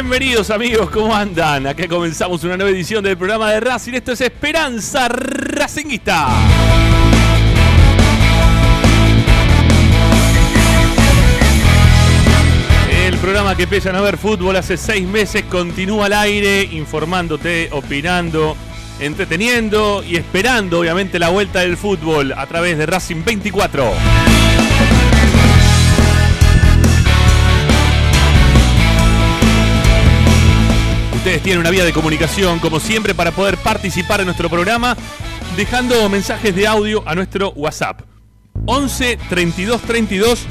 Bienvenidos, amigos, ¿cómo andan? Acá comenzamos una nueva edición del programa de Racing. Esto es Esperanza Racinguista. El programa que pesa no ver fútbol hace seis meses continúa al aire, informándote, opinando, entreteniendo y esperando obviamente la vuelta del fútbol a través de Racing 24. Ustedes tienen una vía de comunicación, como siempre, para poder participar en nuestro programa, dejando mensajes de audio a nuestro WhatsApp. 11 32 32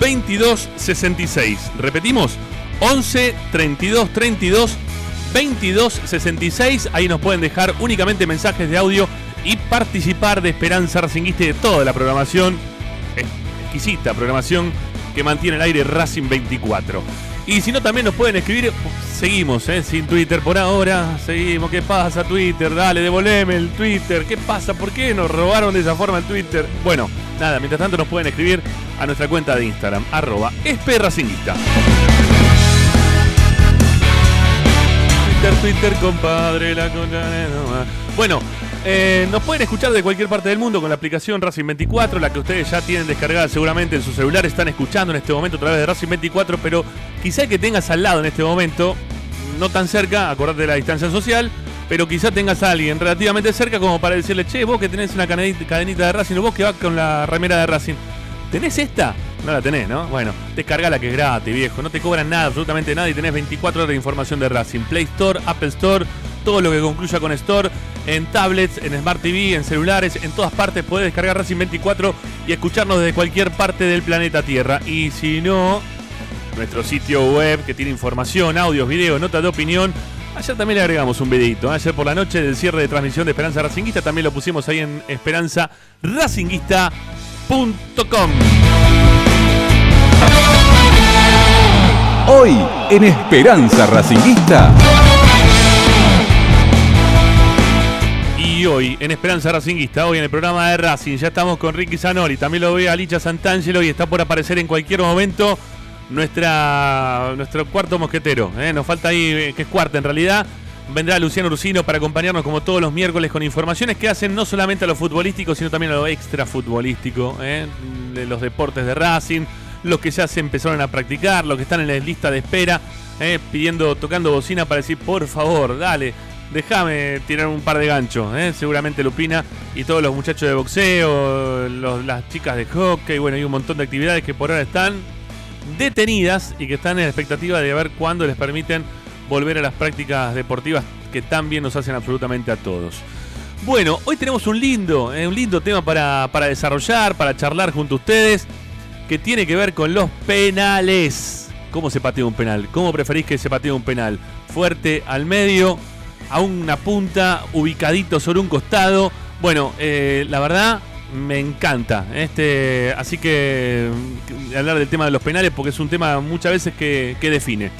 22 66. Repetimos, 11 32 32 22 66. Ahí nos pueden dejar únicamente mensajes de audio y participar de Esperanza Racinguista y de toda la programación, exquisita programación que mantiene el aire Racing 24. Y si no, también nos pueden escribir. Seguimos, ¿eh? sin Twitter por ahora. Seguimos. ¿Qué pasa, Twitter? Dale, devolveme el Twitter. ¿Qué pasa? ¿Por qué nos robaron de esa forma el Twitter? Bueno, nada, mientras tanto nos pueden escribir a nuestra cuenta de Instagram, arroba esperracinguista. Twitter, Twitter, compadre, la Bueno, eh, nos pueden escuchar de cualquier parte del mundo con la aplicación Racing 24, la que ustedes ya tienen descargada seguramente en su celular, están escuchando en este momento a través de Racing 24, pero quizá que tengas al lado en este momento, no tan cerca, acordate de la distancia social, pero quizá tengas a alguien relativamente cerca como para decirle, che, vos que tenés una cadenita de Racing o vos que vas con la remera de Racing, ¿tenés esta? No la tenés, ¿no? Bueno, descarga la que es gratis, viejo. No te cobran nada, absolutamente nada y tenés 24 horas de información de Racing. Play Store, Apple Store, todo lo que concluya con Store, en tablets, en Smart TV, en celulares, en todas partes puedes descargar Racing 24 y escucharnos desde cualquier parte del planeta Tierra. Y si no, nuestro sitio web que tiene información, audios, videos, notas de opinión. Ayer también le agregamos un videito. ¿eh? Ayer por la noche del cierre de transmisión de Esperanza Racinguista también lo pusimos ahí en esperanzaracinguista.com. Hoy en Esperanza Racinguista. Y hoy en Esperanza Racinguista, hoy en el programa de Racing, ya estamos con Ricky Zanori, también lo ve a Licha Santangelo y está por aparecer en cualquier momento nuestra, nuestro cuarto mosquetero. ¿eh? Nos falta ahí, eh, que es cuarto en realidad. Vendrá Luciano Ursino para acompañarnos como todos los miércoles con informaciones que hacen no solamente a lo futbolístico, sino también a lo extra futbolístico, ¿eh? de los deportes de Racing, los que ya se empezaron a practicar, los que están en la lista de espera, ¿eh? pidiendo, tocando bocina para decir, por favor, dale, déjame tirar un par de ganchos. ¿eh? Seguramente Lupina y todos los muchachos de boxeo, las chicas de hockey, bueno, hay un montón de actividades que por ahora están detenidas y que están en la expectativa de ver cuándo les permiten volver a las prácticas deportivas que tan bien nos hacen absolutamente a todos. Bueno, hoy tenemos un lindo, eh, un lindo tema para, para desarrollar, para charlar junto a ustedes, que tiene que ver con los penales. ¿Cómo se patea un penal? ¿Cómo preferís que se patee un penal? ¿Fuerte al medio? ¿A una punta? ¿Ubicadito sobre un costado? Bueno, eh, la verdad me encanta. Este, así que hablar del tema de los penales porque es un tema muchas veces que, que define.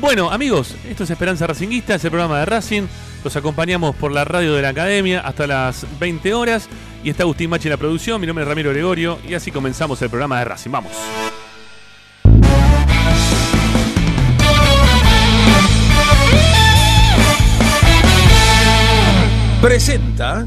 Bueno, amigos, esto es Esperanza Racinguista, es el programa de Racing. Los acompañamos por la radio de la academia hasta las 20 horas. Y está Agustín Machi en la producción. Mi nombre es Ramiro Gregorio. Y así comenzamos el programa de Racing. Vamos. Presenta.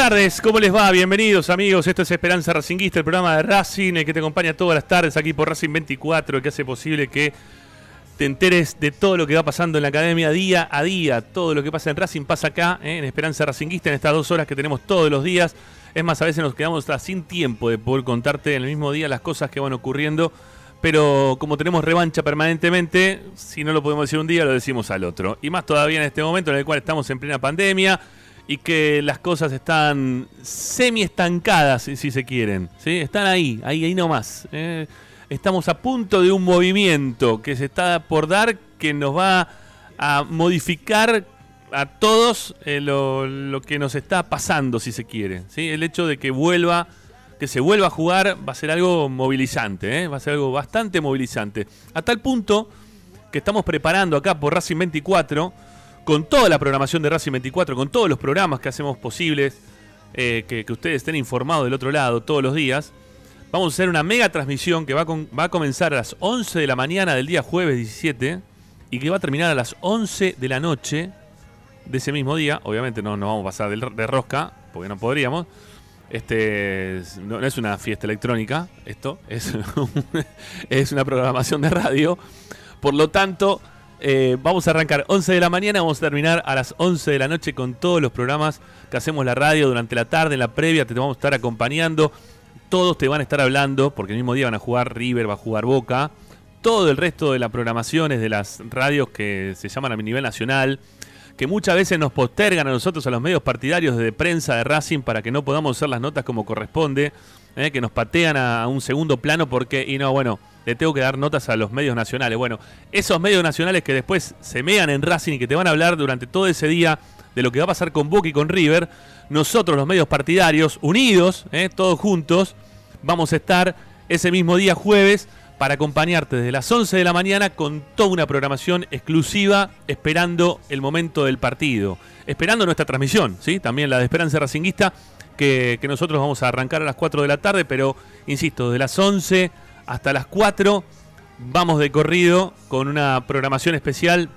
Tardes, ¿cómo les va? Bienvenidos amigos, esto es Esperanza Racinguista, el programa de Racing, que te acompaña todas las tardes aquí por Racing 24, el que hace posible que te enteres de todo lo que va pasando en la academia día a día, todo lo que pasa en Racing pasa acá, ¿eh? en Esperanza Racinguista, en estas dos horas que tenemos todos los días. Es más, a veces nos quedamos sin tiempo de poder contarte en el mismo día las cosas que van ocurriendo, pero como tenemos revancha permanentemente, si no lo podemos decir un día, lo decimos al otro. Y más todavía en este momento en el cual estamos en plena pandemia y que las cosas están semi estancadas, si se quieren. ¿sí? Están ahí, ahí, ahí nomás. ¿eh? Estamos a punto de un movimiento que se está por dar que nos va a modificar a todos eh, lo, que nos está pasando, si se quiere. ¿sí? El hecho de que vuelva, que se vuelva a jugar, va a ser algo movilizante, ¿eh? va a ser algo bastante movilizante. A tal punto que estamos preparando acá por Racing 24 con toda la programación de Racing 24, con todos los programas que hacemos posibles, eh, que, ustedes estén informados del otro lado todos los días, vamos a hacer una mega transmisión que va a, comenzar a las 11 de la mañana del día jueves 17 y que va a terminar a las 11 de la noche de ese mismo día. Obviamente no nos vamos a pasar de, rosca, porque no podríamos. Este no, es una fiesta electrónica, esto es, es una programación de radio. Por lo tanto, eh, vamos a arrancar 11 de la mañana, vamos a terminar a las 11 de la noche con todos los programas que hacemos la radio durante la tarde, en la previa, te vamos a estar acompañando. Todos te van a estar hablando, porque el mismo día van a jugar River, va a jugar Boca. Todo el resto de las programaciones de las radios que se llaman a nivel nacional, que muchas veces nos postergan a nosotros, a los medios partidarios de prensa de Racing, para que no podamos hacer las notas como corresponde, eh, que nos patean a un segundo plano porque, y no, bueno, le tengo que dar notas a los medios nacionales. Bueno, esos medios nacionales que después se mean en Racing y que te van a hablar durante todo ese día de lo que va a pasar con Boca y con River, nosotros los medios partidarios, unidos, eh, todos juntos, vamos a estar ese mismo día jueves para acompañarte desde las 11 de la mañana con toda una programación exclusiva esperando el momento del partido, esperando nuestra transmisión, ¿sí? también la de Esperanza Racinguista, que, que nosotros vamos a arrancar a las 4 de la tarde, pero insisto, desde las 11 hasta las 4 vamos de corrido con una programación especial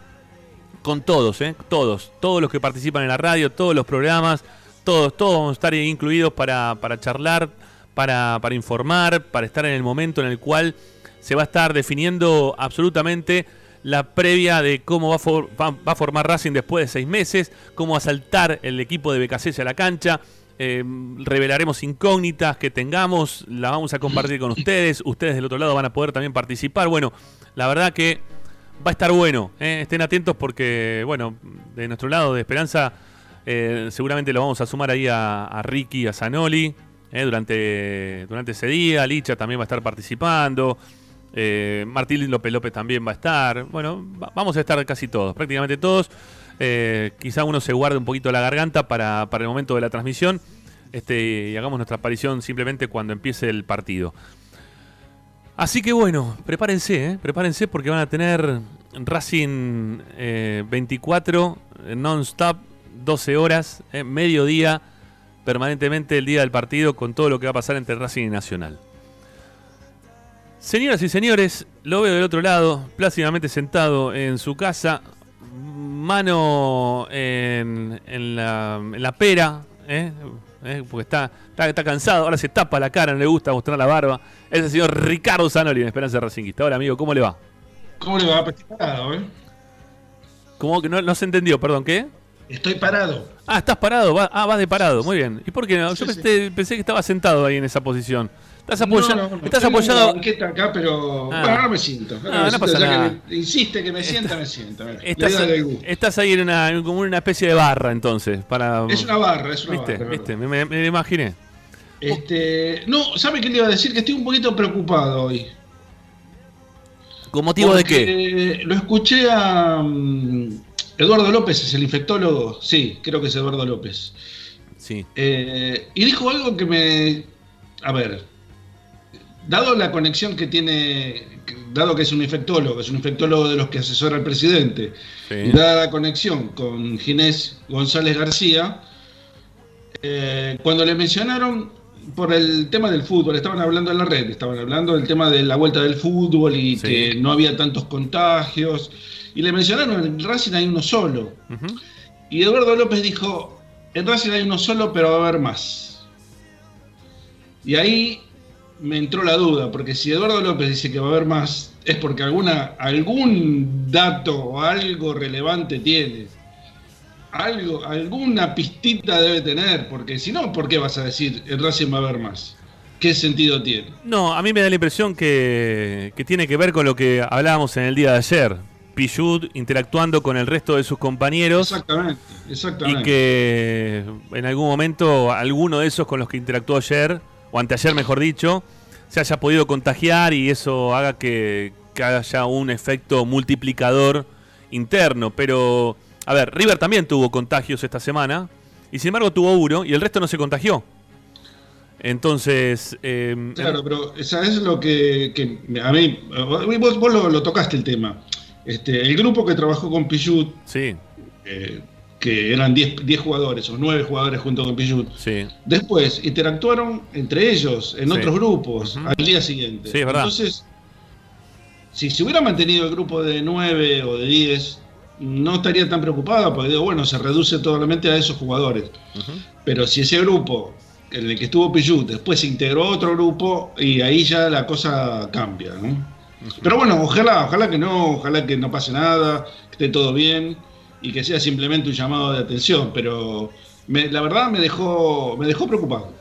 con todos, ¿eh? todos, todos los que participan en la radio, todos los programas, todos, todos vamos a estar incluidos para, charlar, para, para, informar, para estar en el momento en el cual se va a estar definiendo absolutamente la previa de cómo va a, va a formar Racing después de seis meses, cómo va a saltar el equipo de BKC a la cancha, eh, revelaremos incógnitas que tengamos, la vamos a compartir con ustedes. Ustedes del otro lado van a poder también participar. Bueno, la verdad que va a estar bueno. Eh. Estén atentos porque, bueno, de nuestro lado de Esperanza, eh, seguramente lo vamos a sumar ahí a, Ricky, a Zanoli, durante, durante ese día. Licha también va a estar participando. Martín López López también va a estar. Bueno, vamos a estar casi todos, prácticamente todos. Eh, quizá uno se guarde un poquito la garganta para, el momento de la transmisión este, y hagamos nuestra aparición simplemente cuando empiece el partido. Así que bueno, prepárense, eh, prepárense porque van a tener Racing 24 eh, non-stop, 12 horas, mediodía, permanentemente el día del partido con todo lo que va a pasar entre Racing y Nacional. Señoras y señores, lo veo del otro lado, plácidamente sentado en su casa, mano en, la, pera, ¿eh? ¿Eh? porque está, está, cansado, ahora se tapa la cara, no le gusta mostrar la barba. Es el señor Ricardo Zanoli en Esperanza Racingista. Hola amigo, ¿cómo le va? ¿Cómo le va? Pues estoy parado, ¿eh? ¿Cómo que no, se entendió? Perdón, ¿qué? Estoy parado. Ah, estás parado. ah, vas de parado. Muy bien. ¿Y por qué no? Yo pensé, pensé que estaba sentado ahí en esa posición. Estás, apoyado. estás apoyado. acá, pero ah. bueno, no me siento. No, no, pasa nada. Que insiste que me sienta, me siento. Estás, estás, ahí en una, como una especie de barra, entonces. Para, es una barra, es una ¿Viste? barra. ¿Viste? Me, me, imaginé. Este, no, ¿sabe qué le iba a decir? Que estoy un poquito preocupado hoy. ¿Con motivo de qué? Lo escuché a. Um, Eduardo López, es el infectólogo. Sí, creo que es Eduardo López. Sí. Eh, y dijo algo que me. A ver, dado la conexión que tiene, dado que es un infectólogo, es un infectólogo de los que asesora al presidente, y dada la conexión con Ginés González García, eh, cuando le mencionaron por el tema del fútbol, estaban hablando en la red, estaban hablando del tema de la vuelta del fútbol y que no había tantos contagios, y le mencionaron en Racing hay uno solo. Y Eduardo López dijo, en Racing hay uno solo, pero va a haber más. Y ahí me entró la duda, porque si Eduardo López dice que va a haber más, es porque alguna, algún dato o algo relevante tiene. Algo, alguna pistita debe tener, porque si no, ¿por qué vas a decir el Racing va a haber más? ¿Qué sentido tiene? No, a mí me da la impresión que, que tiene que ver con lo que hablábamos en el día de ayer. Pichud interactuando con el resto de sus compañeros. Exactamente, exactamente. Y que en algún momento alguno de esos con los que interactuó ayer, o anteayer mejor dicho, se haya podido contagiar y eso haga que, haya un efecto multiplicador interno. Pero, a ver, River también tuvo contagios esta semana y sin embargo tuvo uno y el resto no se contagió. Entonces. Eh, claro, pero ¿sabes lo que, a mí. Vos, vos lo, tocaste el tema. Este, el grupo que trabajó con Pichut, sí. Eh, que eran 10 jugadores o 9 jugadores junto con Pichut, sí. después interactuaron entre ellos en otros grupos al día siguiente. Sí, verdad. Entonces, si se hubiera mantenido el grupo de 9 o de 10, no estaría tan preocupado porque digo, bueno, se reduce totalmente a esos jugadores. Pero si ese grupo en el que estuvo Pichut después se integró otro grupo y ahí ya la cosa cambia, ¿no? Pero bueno, ojalá, ojalá que no, ojalá que no pase nada, que esté todo bien y que sea simplemente un llamado de atención, pero la verdad me dejó, me dejó preocupado.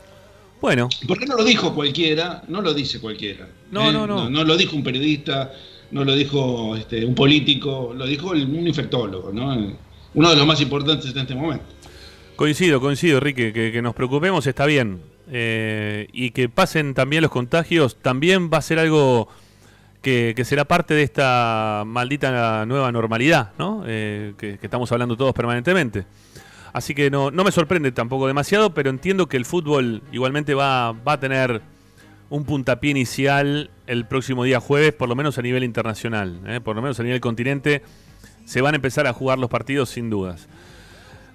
Bueno. Porque no lo dijo cualquiera, no lo dice cualquiera. No, ¿eh? no, no, no, lo dijo un periodista, no lo dijo este, un político, lo dijo un infectólogo, ¿no? Uno de los más importantes en este momento. Coincido, coincido, Rique, que, nos preocupemos está bien. Eh, y que pasen también los contagios también va a ser algo que, será parte de esta maldita nueva normalidad, ¿no? Eh, que, estamos hablando todos permanentemente. Así que no, no me sorprende tampoco demasiado, pero entiendo que el fútbol igualmente va, va a tener un puntapié inicial el próximo día jueves, por lo menos a nivel internacional, ¿eh? por lo menos a nivel continente, se van a empezar a jugar los partidos sin dudas.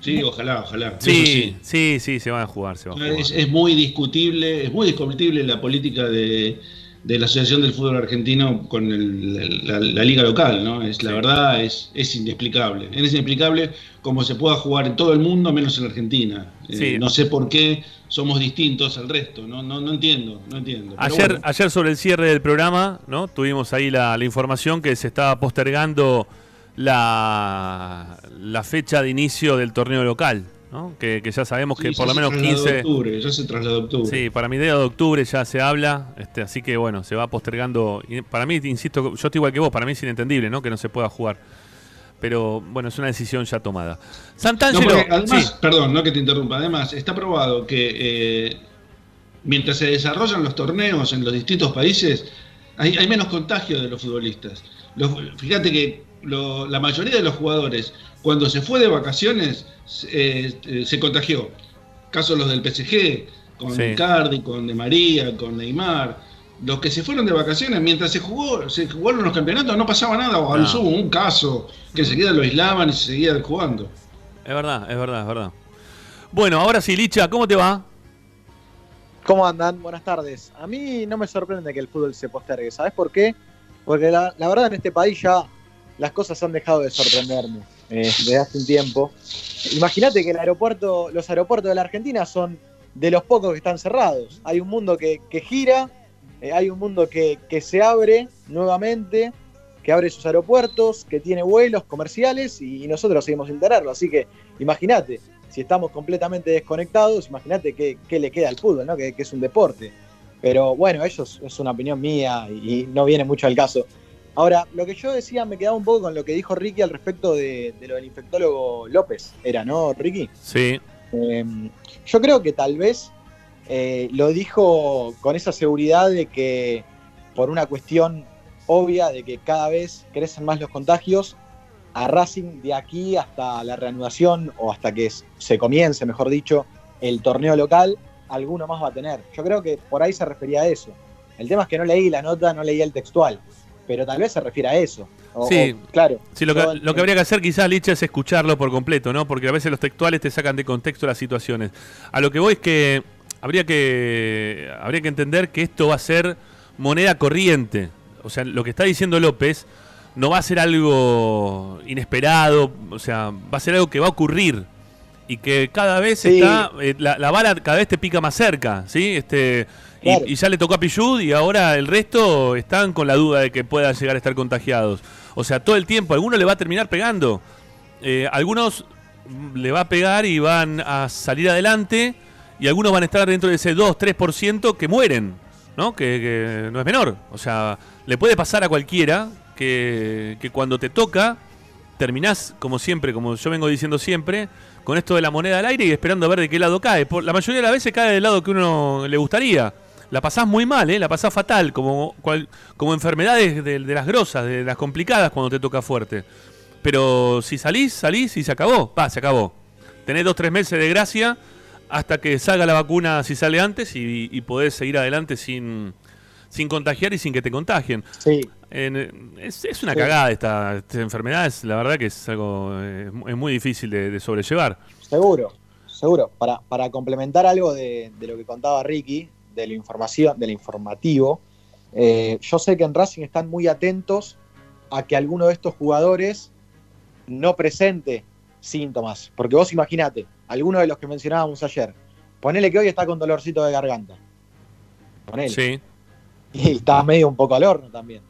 Sí, ojalá, ojalá. Sí, sí, sí, se van a jugar. Se van a jugar. es, muy discutible, es muy discutible la política de, de la Asociación del Fútbol Argentino con la, liga local, ¿no? Es, la verdad es, es inexplicable. Es inexplicable cómo se pueda jugar en todo el mundo menos en Argentina. Eh, no sé por qué somos distintos al resto, no, no, no entiendo, no entiendo. Ayer, ayer sobre el cierre del programa, ¿no? Tuvimos ahí la, la información que se estaba postergando la, la fecha de inicio del torneo local. Que, ya sabemos que por lo menos 15. octubre, ya se trasladó octubre. Sí, para mi idea de octubre ya se habla, este, así que bueno, se va postergando. Para mí, insisto, yo estoy igual que vos, para mí es inentendible ¿no? que no se pueda jugar. Pero bueno, es una decisión ya tomada. Santangelo. además, perdón, no que te interrumpa, además, está probado que eh, mientras se desarrollan los torneos en los distintos países, hay, menos contagio de los futbolistas. fíjate que la mayoría de los jugadores, cuando se fue de vacaciones, eh, se contagió. Casos los del PSG, con sí. Cardi, con De María, con Neymar. Los que se fueron de vacaciones, mientras se jugó, se jugaron los campeonatos, no pasaba nada, o no. hubo un caso que enseguida lo aislaban y se seguían jugando. Es verdad, es verdad, es verdad. Bueno, ahora sí, Licha, ¿cómo te va? ¿Cómo andan? Buenas tardes. A mí no me sorprende que el fútbol se postergue. ¿Sabes por qué? Porque la, la verdad en este país ya las cosas han dejado de sorprenderme eh, desde hace un tiempo. Imagínate que el aeropuerto, los aeropuertos de la Argentina son de los pocos que están cerrados. Hay un mundo que, gira, eh, hay un mundo que, se abre nuevamente, que abre sus aeropuertos, que tiene vuelos comerciales y, nosotros seguimos sin tenerlo. Así que imagínate, si estamos completamente desconectados, imagínate qué, le queda al fútbol, ¿no? que, es un deporte. Pero bueno, eso es, una opinión mía y no viene mucho al caso. Ahora, lo que yo decía me quedaba un poco con lo que dijo Ricky al respecto de, lo del infectólogo López. Era, ¿no, Ricky? Sí. Em, yo creo que tal vez eh, lo dijo con esa seguridad de que por una cuestión obvia de que cada vez crecen más los contagios, a Racing de aquí hasta la reanudación o hasta que se comience, mejor dicho, el torneo local, alguno más va a tener. Yo creo que por ahí se refería a eso. El tema es que no leí la nota, no leí el textual pero tal vez se refiere a eso. sí, claro. Sí, lo que, habría que hacer quizás, Lich, es escucharlo por completo, ¿no? Porque a veces los textuales te sacan de contexto las situaciones. A lo que voy es que habría que, habría que entender que esto va a ser moneda corriente. O sea, lo que está diciendo López no va a ser algo inesperado, o sea, va a ser algo que va a ocurrir. y que cada vez está, eh, la, la, bala cada vez te pica más cerca, ¿sí? Este, y, ya le tocó a Pichud y ahora el resto están con la duda de que pueda llegar a estar contagiados. O sea, todo el tiempo, alguno le va a terminar pegando. Eh, algunos le va a pegar y van a salir adelante y algunos van a estar dentro de ese 2-3% que mueren, ¿no? Que, no es menor. O sea, le puede pasar a cualquiera que, que cuando te toca terminás, como siempre, como yo vengo diciendo siempre, con esto de la moneda al aire y esperando a ver de qué lado cae. Por, la mayoría de las veces cae del lado que uno le gustaría. La pasás muy mal, ¿eh? la pasás fatal, como, como enfermedades de, las grosas, de las complicadas cuando te toca fuerte. Pero si salís, salís y se acabó. Va, se acabó. Tenés dos, tres meses de gracia hasta que salga la vacuna si sale antes y, podés seguir adelante sin, sin contagiar y sin que te contagien. Sí. es, una cagada esta, enfermedad, es, la verdad que es algo es, muy difícil de, sobrellevar. Seguro, seguro. Para, para complementar algo de, lo que contaba Ricky, de la información, del informativo, eh, yo sé que en Racing están muy atentos a que alguno de estos jugadores no presente síntomas. Porque vos imaginate, alguno de los que mencionábamos ayer, ponele que hoy está con dolorcito de garganta. Ponele. Sí. Y está medio un poco al horno también.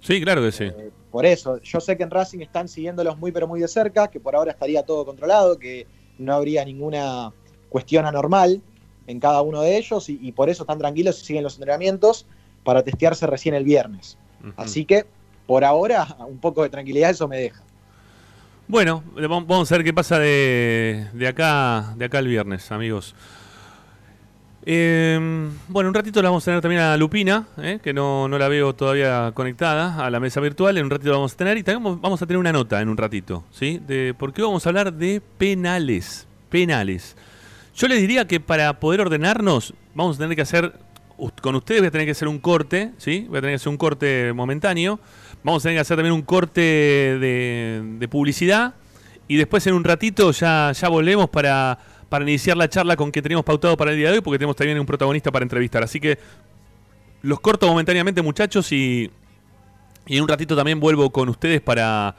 Sí, claro que sí. Eh, por eso, yo sé que en Racing están siguiéndolos muy pero muy de cerca, que por ahora estaría todo controlado, que no habría ninguna cuestión anormal en cada uno de ellos y, por eso están tranquilos y siguen los entrenamientos para testearse recién el viernes. Así que por ahora un poco de tranquilidad eso me deja. Bueno, vamos a ver qué pasa de, acá de acá el viernes, amigos. Em, bueno, un ratito la vamos a tener también a Lupina, eh, que no, la veo todavía conectada a la mesa virtual. En un ratito la vamos a tener y también vamos a tener una nota en un ratito, ¿sí? De, porque vamos a hablar de penales. Penales. Yo les diría que para poder ordenarnos, vamos a tener que hacer, con ustedes voy a tener que hacer un corte, ¿sí? Voy a tener que hacer un corte momentáneo. Vamos a tener que hacer también un corte de, publicidad. Y después en un ratito ya, ya volvemos para, para iniciar la charla con que teníamos pautado para el día de hoy, porque tenemos también un protagonista para entrevistar. Así que los corto momentáneamente, muchachos, y, y en un ratito también vuelvo con ustedes para,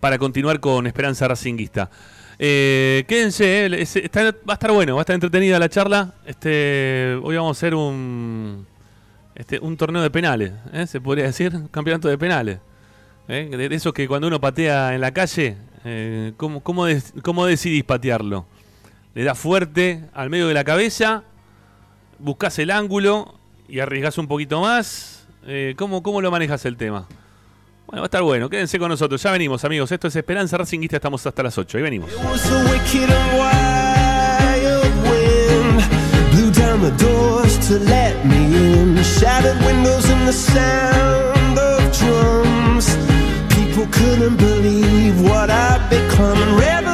para continuar con Esperanza Racinguista. Eh, quédense, eh, va a estar bueno, va a estar entretenida la charla. Este, hoy vamos a hacer un, este, un torneo de penales, ¿eh? se podría decir, un campeonato de penales. ¿eh? De esos que cuando uno patea en la calle, ¿cómo, cómo, decidís patearlo? Le das fuerte al medio de la cabeza, buscas el ángulo y arriesgas un poquito más. ¿cómo, ¿Cómo lo manejas el tema? Bueno, va a estar bueno, quédense con nosotros. Ya venimos, amigos. Esto es Esperanza Racingista, estamos hasta las 8. Ahí venimos. and couldn't believe what I'd become. Revolutionaries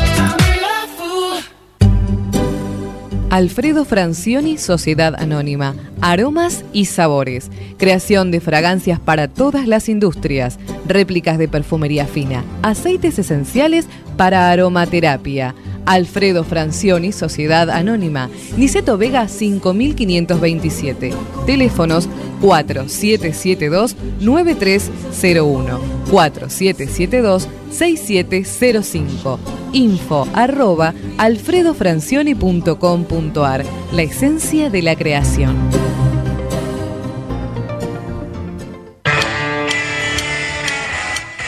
Alfredo Francioni, Sociedad Anónima. Aromas y sabores. Creación de fragancias para todas las industrias. Réplicas de perfumería fina. Aceites esenciales para aromaterapia. Alfredo Francioni, Sociedad Anónima. Niceto Vega 5527. Teléfonos 4772-9301. 4772-6705. Info arroba alfredofrancioni.com.ar. La esencia de la creación.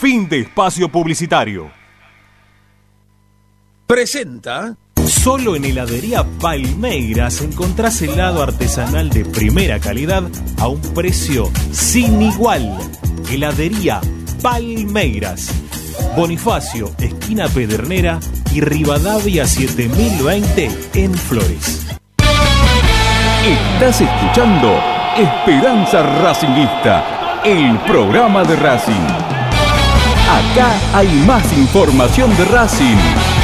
Fin de espacio publicitario. Presenta. Solo en heladería Palmeiras encontrás helado artesanal de primera calidad a un precio sin igual. Heladería Palmeiras. Bonifacio, esquina Pedernera y Rivadavia 7020 en Flores. Estás escuchando Esperanza Racingista, el programa de Racing. Acá hay más información de Racing.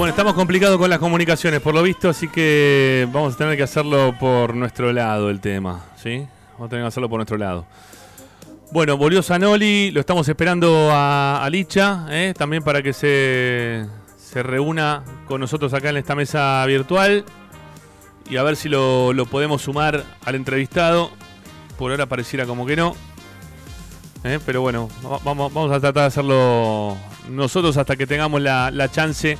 Bueno, estamos complicados con las comunicaciones, por lo visto, así que vamos a tener que hacerlo por nuestro lado el tema, ¿sí? Vamos a tener que hacerlo por nuestro lado. Bueno, volvió Zanoli, lo estamos esperando a, a Licha, ¿eh? también para que se, se reúna con nosotros acá en esta mesa virtual y a ver si lo, lo podemos sumar al entrevistado. Por ahora pareciera como que no. ¿eh? Pero bueno, va- vamos, vamos a tratar de hacerlo nosotros hasta que tengamos la, la chance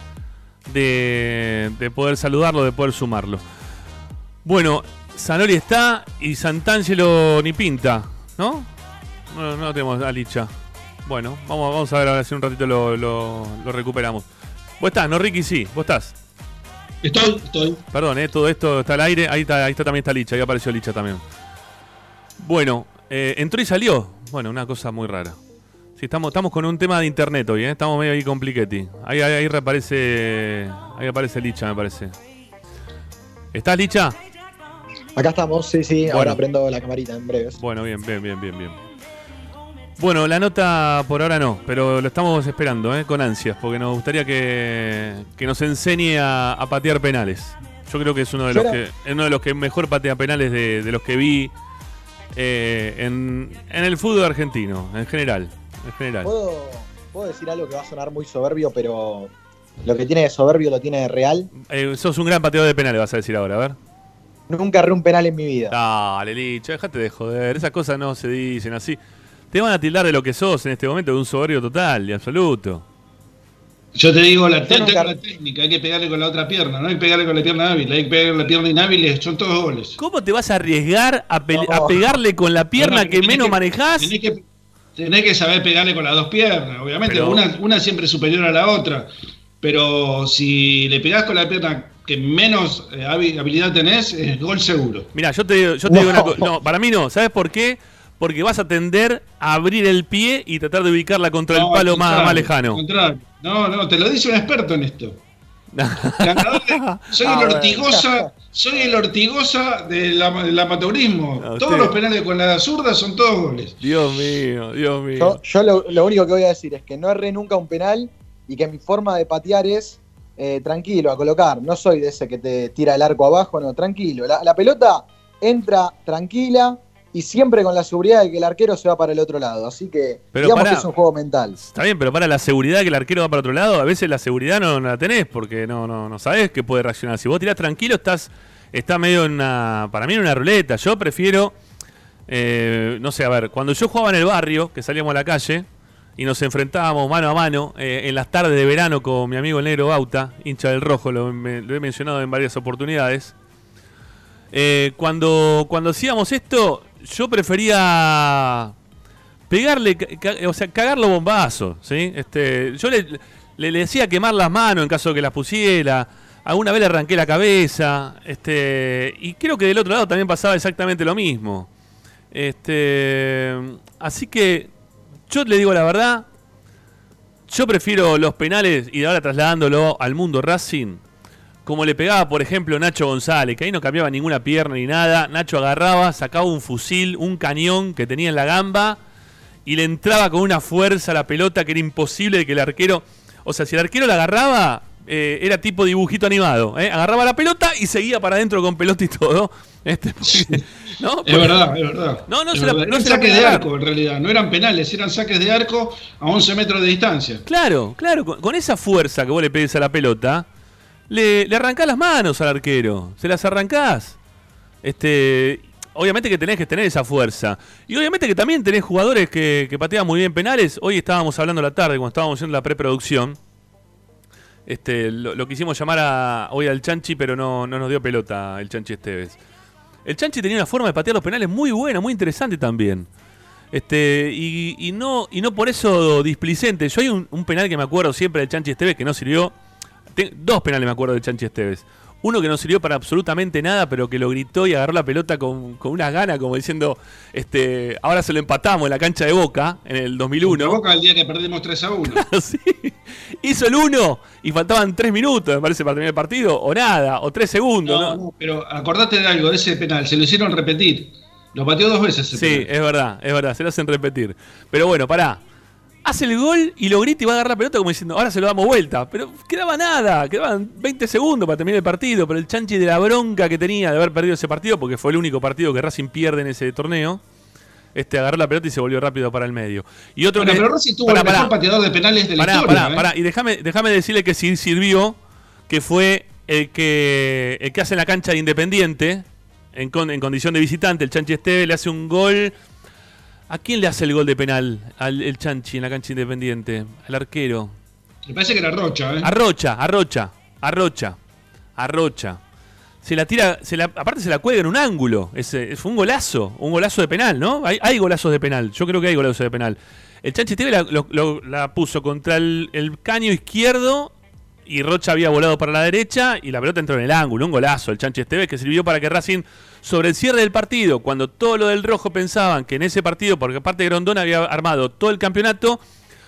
de, de poder saludarlo, de poder sumarlo. Bueno, Zanoli está y Santangelo ni pinta, ¿no? No, no tenemos a Licha. Bueno, vamos, vamos a ver ahora si un ratito lo, lo- lo recuperamos. ¿Vos estás, no, Ricky? Sí, vos estás. Estoy, estoy. Perdón, ¿eh? todo esto está al aire. Ahí está, ahí está también está Licha, ahí apareció Licha también. Bueno, eh, entró y salió. Bueno, una cosa muy rara. Sí, estamos, estamos con un tema de internet hoy, ¿eh? estamos medio ahí compliquetti. Ahí, ahí, ahí reaparece. Ahí aparece Licha, me parece. ¿Estás Licha? Acá estamos, sí, sí. Bueno. Ahora prendo la camarita en breves. Bueno, bien, bien, bien, bien, bien. Bueno, la nota por ahora no, pero lo estamos esperando, ¿eh? con ansias, porque nos gustaría que, que nos enseñe a, a patear penales. Yo creo que es uno de los que es uno de los que mejor patea penales de, de los que vi eh, en, en el fútbol argentino, en general. En general. ¿Puedo, puedo decir algo que va a sonar muy soberbio, pero lo que tiene de soberbio lo tiene de real. Eh, sos un gran pateador de penales, vas a decir ahora, a ver. Nunca erré un penal en mi vida. Dale, Licha, déjate de joder. Esas cosas no se dicen así. Te van a tildar de lo que sos en este momento, de un soberbio total y absoluto. Yo te digo, la, nunca- la técnica, hay que pegarle con la otra pierna, no hay que pegarle con la pierna hábil, hay que pegarle con la pierna inhábil, son todos goles. ¿Cómo te vas a arriesgar a, pe- No. a pegarle con la pierna No, que menos que- manejás? Tenés que, tenés que saber pegarle con las dos piernas, obviamente, Pero- una, una siempre es superior a la otra, pero si le pegás con la pierna que menos eh, habi- habilidad tenés, es gol seguro. Mira, yo te, digo- yo te digo una cosa. No, para mí no. ¿Sabes por qué? Porque vas a tender a abrir el pie y tratar de ubicarla contra el palo al más, lejano. No, no, te lo dice un experto en esto. Ganador de- soy Ah, el bueno. Ortigosa, soy el Ortigosa del, amateurismo. todos los penales con la zurda son todos goles. Dios mío, Dios mío. Yo, lo, único que voy a decir es que no erré nunca un penal y que mi forma de patear es eh, tranquilo, a colocar. No soy de ese que te tira el arco abajo, no, tranquilo. La, pelota entra tranquila y siempre con la seguridad de que el arquero se va para el otro lado. Así que digamos que es un juego mental. Está bien, pero para la seguridad que el arquero va para otro lado, a veces la seguridad no, la tenés porque no, no, no sabes que puede reaccionar. Si vos tirás tranquilo, estás está medio en una, para mí en una ruleta. Yo prefiero, eh, no sé, a ver, cuando yo jugaba en el barrio, que salíamos a la calle y nos enfrentábamos mano a mano eh, en las tardes de verano con mi amigo el negro Bauta, hincha del rojo, lo, he mencionado en varias oportunidades. Eh, cuando, cuando hacíamos esto, yo prefería pegarle, o sea, cagarlo bombazo, ¿sí? Este, yo le, le, decía quemar las manos en caso de que las pusiera. Alguna vez le arranqué la cabeza. Este, y creo que del otro lado también pasaba exactamente lo mismo. Este, así que yo le digo la verdad. Yo prefiero los penales y ahora trasladándolo al mundo Racing. Como le pegaba, por ejemplo, Nacho González, que ahí no cambiaba ninguna pierna ni nada. Nacho agarraba, sacaba un fusil, un cañón que tenía en la gamba y le entraba con una fuerza a la pelota que era imposible que el arquero. O sea, si el arquero la agarraba, eh, era tipo dibujito animado. ¿eh? Agarraba la pelota y seguía para adentro con pelota y todo. Este, ¿no? Es verdad, es verdad. No, no, se la, no saques de arco en realidad. No eran penales, eran saques de arco a 11 metros de distancia. Claro, claro. Con, esa fuerza que vos le pedes a la pelota, le, le arrancás las manos al arquero. Se las arrancás. Este, obviamente que tenés que tener esa fuerza. Y obviamente que también tenés jugadores que, que patean muy bien penales. Hoy estábamos hablando la tarde, cuando estábamos haciendo la preproducción este, lo, quisimos llamar a, hoy al Chanchi, pero no, no nos dio pelota el Chanchi Esteves. El Chanchi tenía una forma de patear los penales muy buena, muy interesante también. Este, y, no, y no por eso displicente. Yo hay un, penal que me acuerdo siempre del Chanchi Esteves que no sirvió. Dos penales me acuerdo del Chanchi Esteves. Uno que no sirvió para absolutamente nada, pero que lo gritó y agarró la pelota con, con unas ganas, como diciendo, este, ahora se lo empatamos en la cancha de Boca en el 2001. Boca el día que perdimos 3 a 1. sí. Hizo el 1 y faltaban 3 minutos, me parece, para terminar el partido, o nada, o 3 segundos. No, ¿no? pero acordate de algo, de ese penal, se lo hicieron repetir. Lo pateó dos veces. Ese sí, es verdad, es verdad, se lo hacen repetir. Pero bueno, pará hace el gol y lo grita y va a agarrar la pelota como diciendo, ahora se lo damos vuelta. Pero quedaba nada, quedaban 20 segundos para terminar el partido. Pero el chanchi de la bronca que tenía de haber perdido ese partido, porque fue el único partido que Racing pierde en ese torneo, este agarró la pelota y se volvió rápido para el medio. Y otro pero Racing tuvo el mejor pateador de penales de la historia. Pará, pará. Y déjame, déjame decirle que sí sirvió, que fue el que, el que hace en la cancha de Independiente, en, en condición de visitante, el Chanchi Esteve, le hace un gol ¿A quién le hace el gol de penal al el Chanchi en la cancha independiente? Al arquero. Me parece que era Rocha, ¿eh? Arrocha, Arrocha, Arrocha, Arrocha. Se la tira, se la, aparte se la cuelga en un ángulo. Ese, fue un golazo, un golazo de penal, ¿no? Hay, hay golazos de penal, yo creo que hay golazos de penal. El Chanchi TV la, la puso contra el, el, caño izquierdo y Rocha había volado para la derecha y la pelota entró en el ángulo. Un golazo el Chanchi Esteves que sirvió para que Racing sobre el cierre del partido, cuando todo lo del rojo pensaban que en ese partido, porque aparte Grondón había armado todo el campeonato,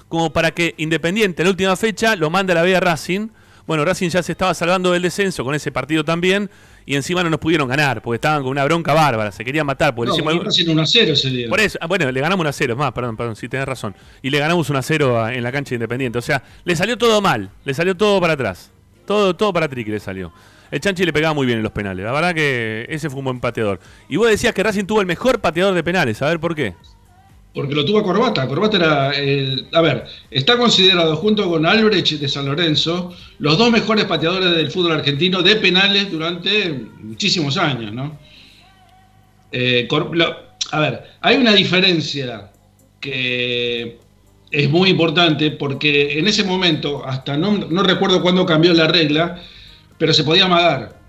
como para que Independiente en la última fecha lo mande a la vía Racing. Bueno, Racing ya se estaba salvando del descenso con ese partido también y encima no nos pudieron ganar porque estaban con una bronca bárbara, se querían matar. Porque no, 1 a 0 ese día. Por eso, ah, bueno, le ganamos 1 a 0, más, perdón, perdón, si tenés razón. Y le ganamos 1 a 0 en la cancha de Independiente. O sea, le salió todo mal, le salió todo para atrás. Todo, todo para Triqui le salió. El Chanchi le pegaba muy bien en los penales. La verdad que ese fue un buen pateador. Y vos decías que Racing tuvo el mejor pateador de penales. A ver por qué. Porque lo tuvo Corbata. Corbata era el. A ver, está considerado junto con Albrecht de San Lorenzo los dos mejores pateadores del fútbol argentino de penales durante muchísimos años, ¿no? Eh, a ver, hay una diferencia que es muy importante porque en ese momento, hasta no, no recuerdo cuándo cambió la regla, pero se podía amagar.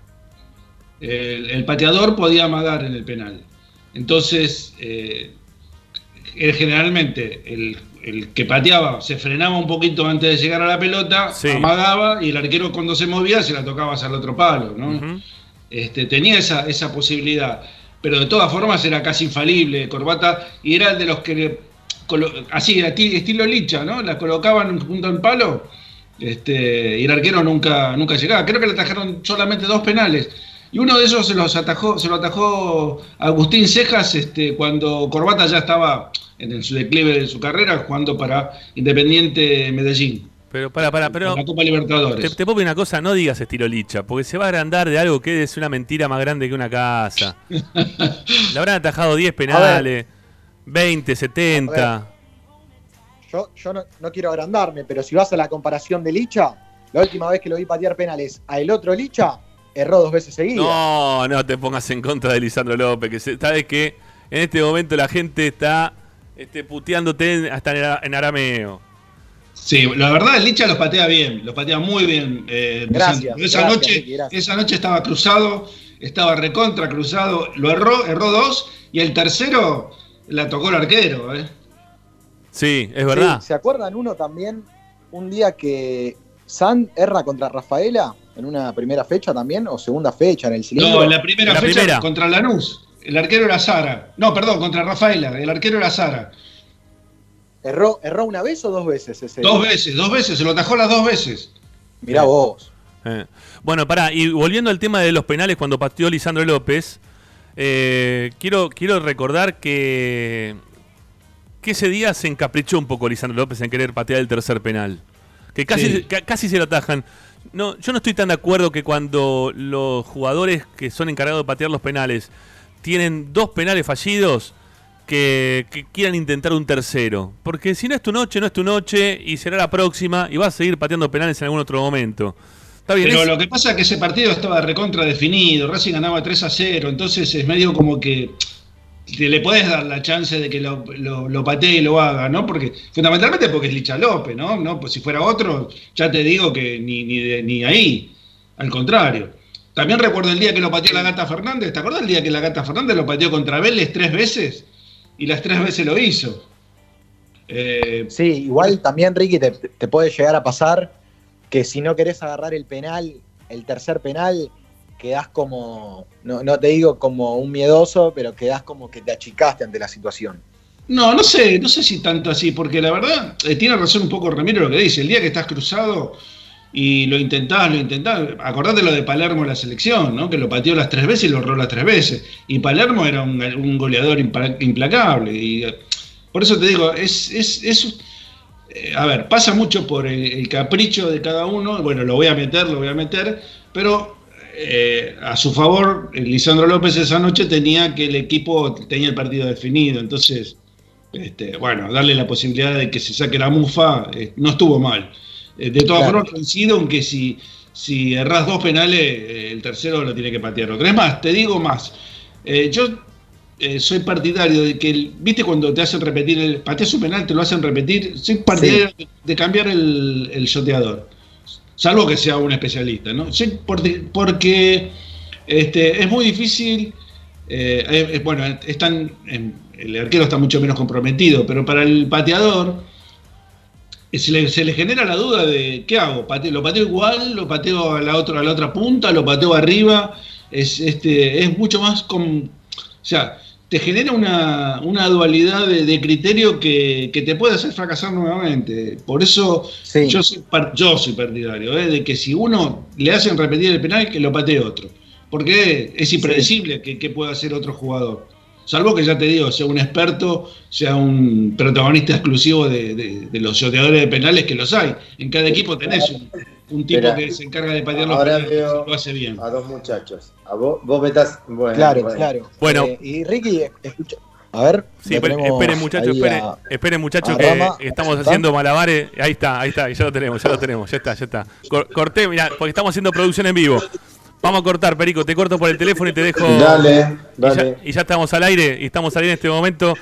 El, pateador podía amagar en el penal. Entonces, eh, generalmente el, que pateaba se frenaba un poquito antes de llegar a la pelota, amagaba y el arquero cuando se movía se la tocaba hacia el otro palo. ¿no? este, tenía esa, esa posibilidad. Pero de todas formas era casi infalible, Corbata, y era de los que, así, estilo Licha, ¿no? La colocaban junto al palo este, y el arquero nunca, nunca llegaba. Creo que le trajeron solamente dos penales. Y uno de esos se los atajó, se lo atajó Agustín Cejas este, cuando Corbata ya estaba en el, su declive de su carrera jugando para Independiente Medellín. Pero para, para, pero. La Copa Libertadores. Te, te pedir una cosa, no digas estilo licha, porque se va a agrandar de algo que es una mentira más grande que una casa. Le habrán atajado 10 penales, 20, 70. Yo, yo no, no quiero agrandarme, pero si vas a la comparación de Licha, la última vez que lo vi patear penales a el otro Licha, erró dos veces seguidas. No, no te pongas en contra de Lisandro López, que se- sabes que en este momento la gente está este, puteándote hasta en, ara- en arameo. Sí, la verdad, el Licha los patea bien, los patea muy bien. eh, Gracias, esa, gracias, noche, Ricky, gracias. esa noche estaba cruzado, estaba recontra cruzado, lo erró, erró dos, y el tercero la tocó el arquero. ¿eh? Sí, es verdad. Sí, ¿Se acuerdan uno también? Un día que San erra contra Rafaela en una primera fecha también, o segunda fecha en el cilindro. No, en la primera La fecha primera. contra Lanús. El arquero era Sara. No, perdón, contra Rafaela. El arquero era Sara. ¿Erró, ¿Erró una vez o dos veces ese? Dos veces, dos veces, se lo atajó las dos veces. Mirá vos. Eh, Bueno, pará, y volviendo al tema de los penales cuando pateó Lisandro López, eh, quiero, quiero recordar que, que ese día se encaprichó un poco Lisandro López en querer patear el tercer penal. Que casi, Sí. ca- casi se lo atajan. No, yo no estoy tan de acuerdo que cuando los jugadores que son encargados de patear los penales tienen dos penales fallidos, que, que quieran intentar un tercero. Porque si no es tu noche, no es tu noche, y será la próxima, y vas a seguir pateando penales en algún otro momento. Está bien, Pero es- lo que pasa es que ese partido estaba recontra definido. Racing ganaba 3 a 0. Entonces es medio como que te le puedes dar la chance de que lo, lo, patee y lo haga, ¿no? Porque fundamentalmente porque es Licha López, ¿no? ¿no? Pues si fuera otro, ya te digo que ni, ni, de- ni ahí. Al contrario. También recuerdo el día que lo pateó la Gata Fernández. ¿Te acuerdas el día que la Gata Fernández lo pateó contra Vélez tres veces? Y las tres veces lo hizo. Eh, Sí, igual también, Ricky, te, te puede llegar a pasar que si no querés agarrar el penal, el tercer penal, quedás como, no, no te digo como un miedoso, pero quedás como que te achicaste ante la situación. No, no sé, no sé si tanto así, porque la verdad, eh, tiene razón un poco Ramiro lo que dice, el día que estás cruzado y lo intentás, lo intentás, acordate lo de Palermo la selección, ¿no? Que lo pateó las tres veces y lo erró las tres veces. Y Palermo era un, un goleador implacable. Y eh, por eso te digo, es, es, es eh, a ver, pasa mucho por el, el capricho de cada uno, bueno, lo voy a meter, lo voy a meter, pero eh, a su favor, Lisandro López esa noche tenía que el equipo tenía el partido definido, entonces, este, bueno, darle la posibilidad de que se saque la mufa eh, no estuvo mal. Eh, de todas Claro. formas, coincido en que si, si erras dos penales, el tercero lo tiene que patear otro. Es más, te digo más, yo soy partidario de que, el- viste cuando te hacen repetir, el, pateas un penal, te lo hacen repetir, soy partidario de, de cambiar el, el shoteador, salvo que sea un especialista, ¿no? Por- porque este, es muy difícil, eh, eh, eh, bueno, están, el arquero está mucho menos comprometido, pero para el pateador se le, se le genera la duda de ¿qué hago? Pate- ¿Lo pateo igual? ¿Lo pateo a la otra, a la otra punta? ¿Lo pateo arriba? Es, este, es mucho más con. O sea, te genera una, una dualidad de, de criterio que, que te puede hacer fracasar nuevamente. Por eso Sí. yo, soy, yo soy partidario ¿eh? de que si uno le hacen repetir el penal, que lo patee otro. Porque es impredecible que, que pueda hacer otro jugador. Salvo que ya te digo, sea un experto, sea un protagonista exclusivo de, de- de los shoteadores de penales, que los hay. En cada equipo tenés un, un tipo que se encarga de patear los Ahora veo lo hace bien. a dos muchachos. A vos, vos me estás. Bueno, Claro, bueno. claro. Bueno. Eh, y Ricky, escucha. A ver. Sí, esperen, muchachos, esperen, esperen muchachos que Rama. estamos haciendo malabares. Ahí está, ahí está, ya lo tenemos, ya lo tenemos, ya está, ya está. Cor- corté, mira, porque estamos haciendo producción en vivo. Vamos a cortar, Perico, te corto por el teléfono y te dejo. Dale, Y ya, dale. y ya estamos al aire, y estamos al aire en este momento.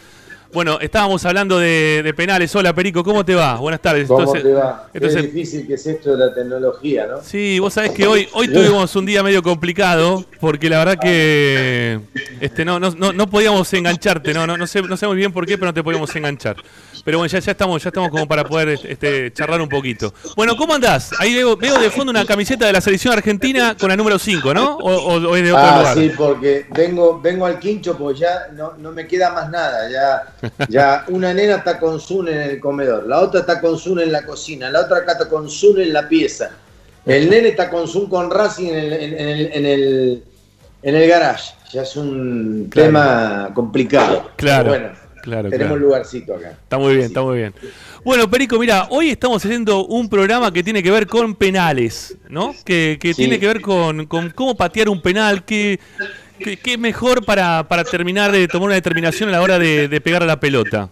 Bueno, estábamos hablando de, de penales. Hola, Perico, ¿cómo te va? Buenas tardes. ¿Cómo Entonces- te va? entonces- Qué difícil que es esto de la tecnología, ¿no? Sí, vos sabés que hoy, hoy tuvimos un día medio complicado, porque la verdad que este, no, no, no, no podíamos engancharte, no, no, no sé, no sé muy bien por qué, pero no te podíamos enganchar. Pero bueno, ya, ya estamos, ya estamos como para poder este, charlar un poquito. Bueno, ¿cómo andás? Ahí veo, veo de fondo una camiseta de la selección argentina con la número 5, ¿no? O, o- es de otro Ah, lugar. sí, porque vengo, vengo al quincho, porque ya no, no me queda más nada. Ya, ya una nena está con Zoom en el comedor, la otra está con Zoom en la cocina, la otra acá está con Zoom en la pieza. El nene está con Zoom con Racing en el, en, en el, en el, en el garage. Ya es un tema complicado. Claro. bueno, claro, tenemos claro. lugarcito acá. Está muy bien, está muy bien. Bueno, Perico, mira, hoy estamos haciendo un programa que tiene que ver con penales, ¿no? Que, que Sí. tiene que ver con, con cómo patear un penal, qué, qué, mejor para, para terminar de tomar una determinación a la hora de, de pegar a la pelota.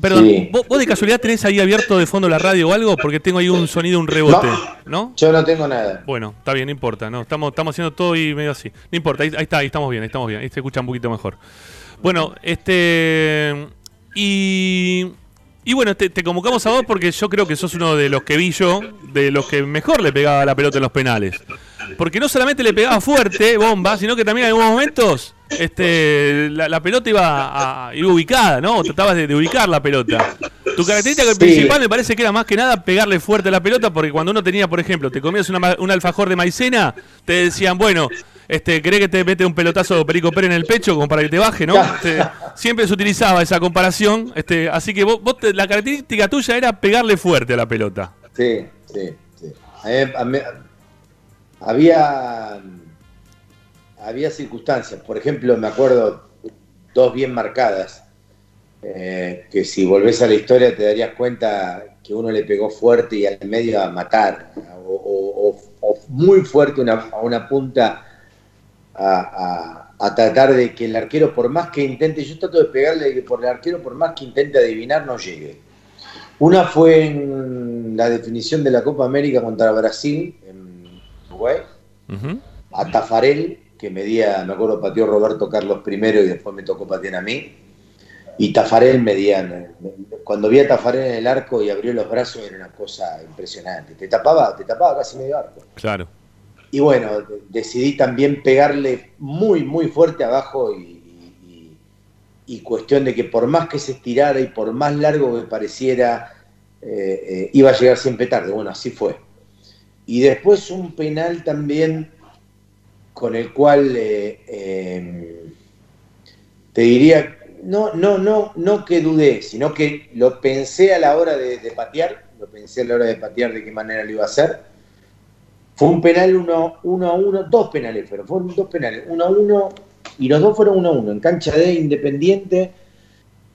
Perdón, Sí. ¿vos, vos de casualidad tenés ahí abierto de fondo la radio o algo? Porque tengo ahí un sonido, un rebote, ¿no? Yo no tengo nada. Bueno, está bien, no importa, no, estamos, estamos haciendo todo y medio así. No importa, ahí, ahí está, ahí estamos bien, ahí estamos bien, ahí se escucha un poquito mejor. Bueno, este y y bueno, te, te convocamos a vos porque yo creo que sos uno de los que vi yo, de los que mejor le pegaba la pelota en los penales. Porque no solamente le pegaba fuerte, bomba, sino que también en algunos momentos este, la, la pelota iba, a- iba ubicada, ¿no? Tratabas de, de ubicar la pelota. Tu característica Sí. principal me parece que era más que nada pegarle fuerte a la pelota, porque cuando uno tenía, por ejemplo, te comías una un alfajor de maicena, te decían, bueno, este, ¿querés que te mete un pelotazo Perico Pérez en el pecho como para que te baje, no? Este, siempre se utilizaba esa comparación, este, así que vos, vos te- la característica tuya era pegarle fuerte a la pelota. Sí, sí, sí. A mí- a mí- había, había circunstancias. Por ejemplo, me acuerdo dos bien marcadas. eh, que si volvés a la historia te darías cuenta que uno le pegó fuerte y al medio a matar, o, o- o- o muy fuerte una- a una punta a, a- a tratar de que el arquero, por más que intente, yo trato de pegarle que por el arquero, por más que intente adivinar, no llegue. Una fue en la definición de la Copa América contra Brasil, en Uruguay, a Tafarel, que medía, me acuerdo, pateó Roberto Carlos primero y después me tocó patear a mí. Y Tafarel medía, cuando vi a Tafarel en el arco y abrió los brazos era una cosa impresionante. Te tapaba, te tapaba casi medio arco. Claro. Y bueno, de- decidí también pegarle muy, muy fuerte abajo y, cuestión de que por más que se estirara y por más largo que pareciera, eh, eh, iba a llegar siempre tarde. Bueno, así fue. Y después un penal también con el cual eh, eh, te diría, no, no, no, no que dudé, sino que lo pensé a la hora de patear, lo pensé a la hora de patear de qué manera lo iba a hacer. Fue un penal 1 uno, a 1, dos penales fueron, fueron dos penales, 1 a 1 y los dos fueron 1 a 1 en cancha de Independiente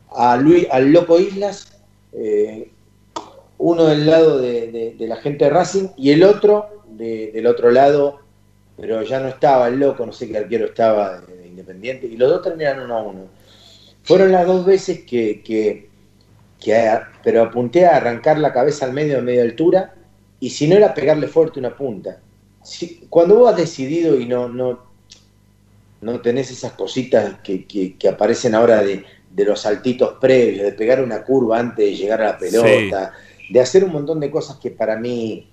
a Luis, al Loco Islas, eh, uno del lado de, de- de la gente de Racing y el otro de- del otro lado, pero ya no estaba el Loco, no sé qué arquero estaba de, de Independiente, y los dos terminaron 1 a 1. Fueron las dos veces que, que, que pero apunté a arrancar la cabeza al medio, a media altura, y si no era pegarle fuerte una punta. Si- cuando vos has decidido y no, no, no tenés esas cositas que, que- que aparecen ahora de, de los saltitos previos, de pegar una curva antes de llegar a la pelota, de hacer un montón de cosas que para mí,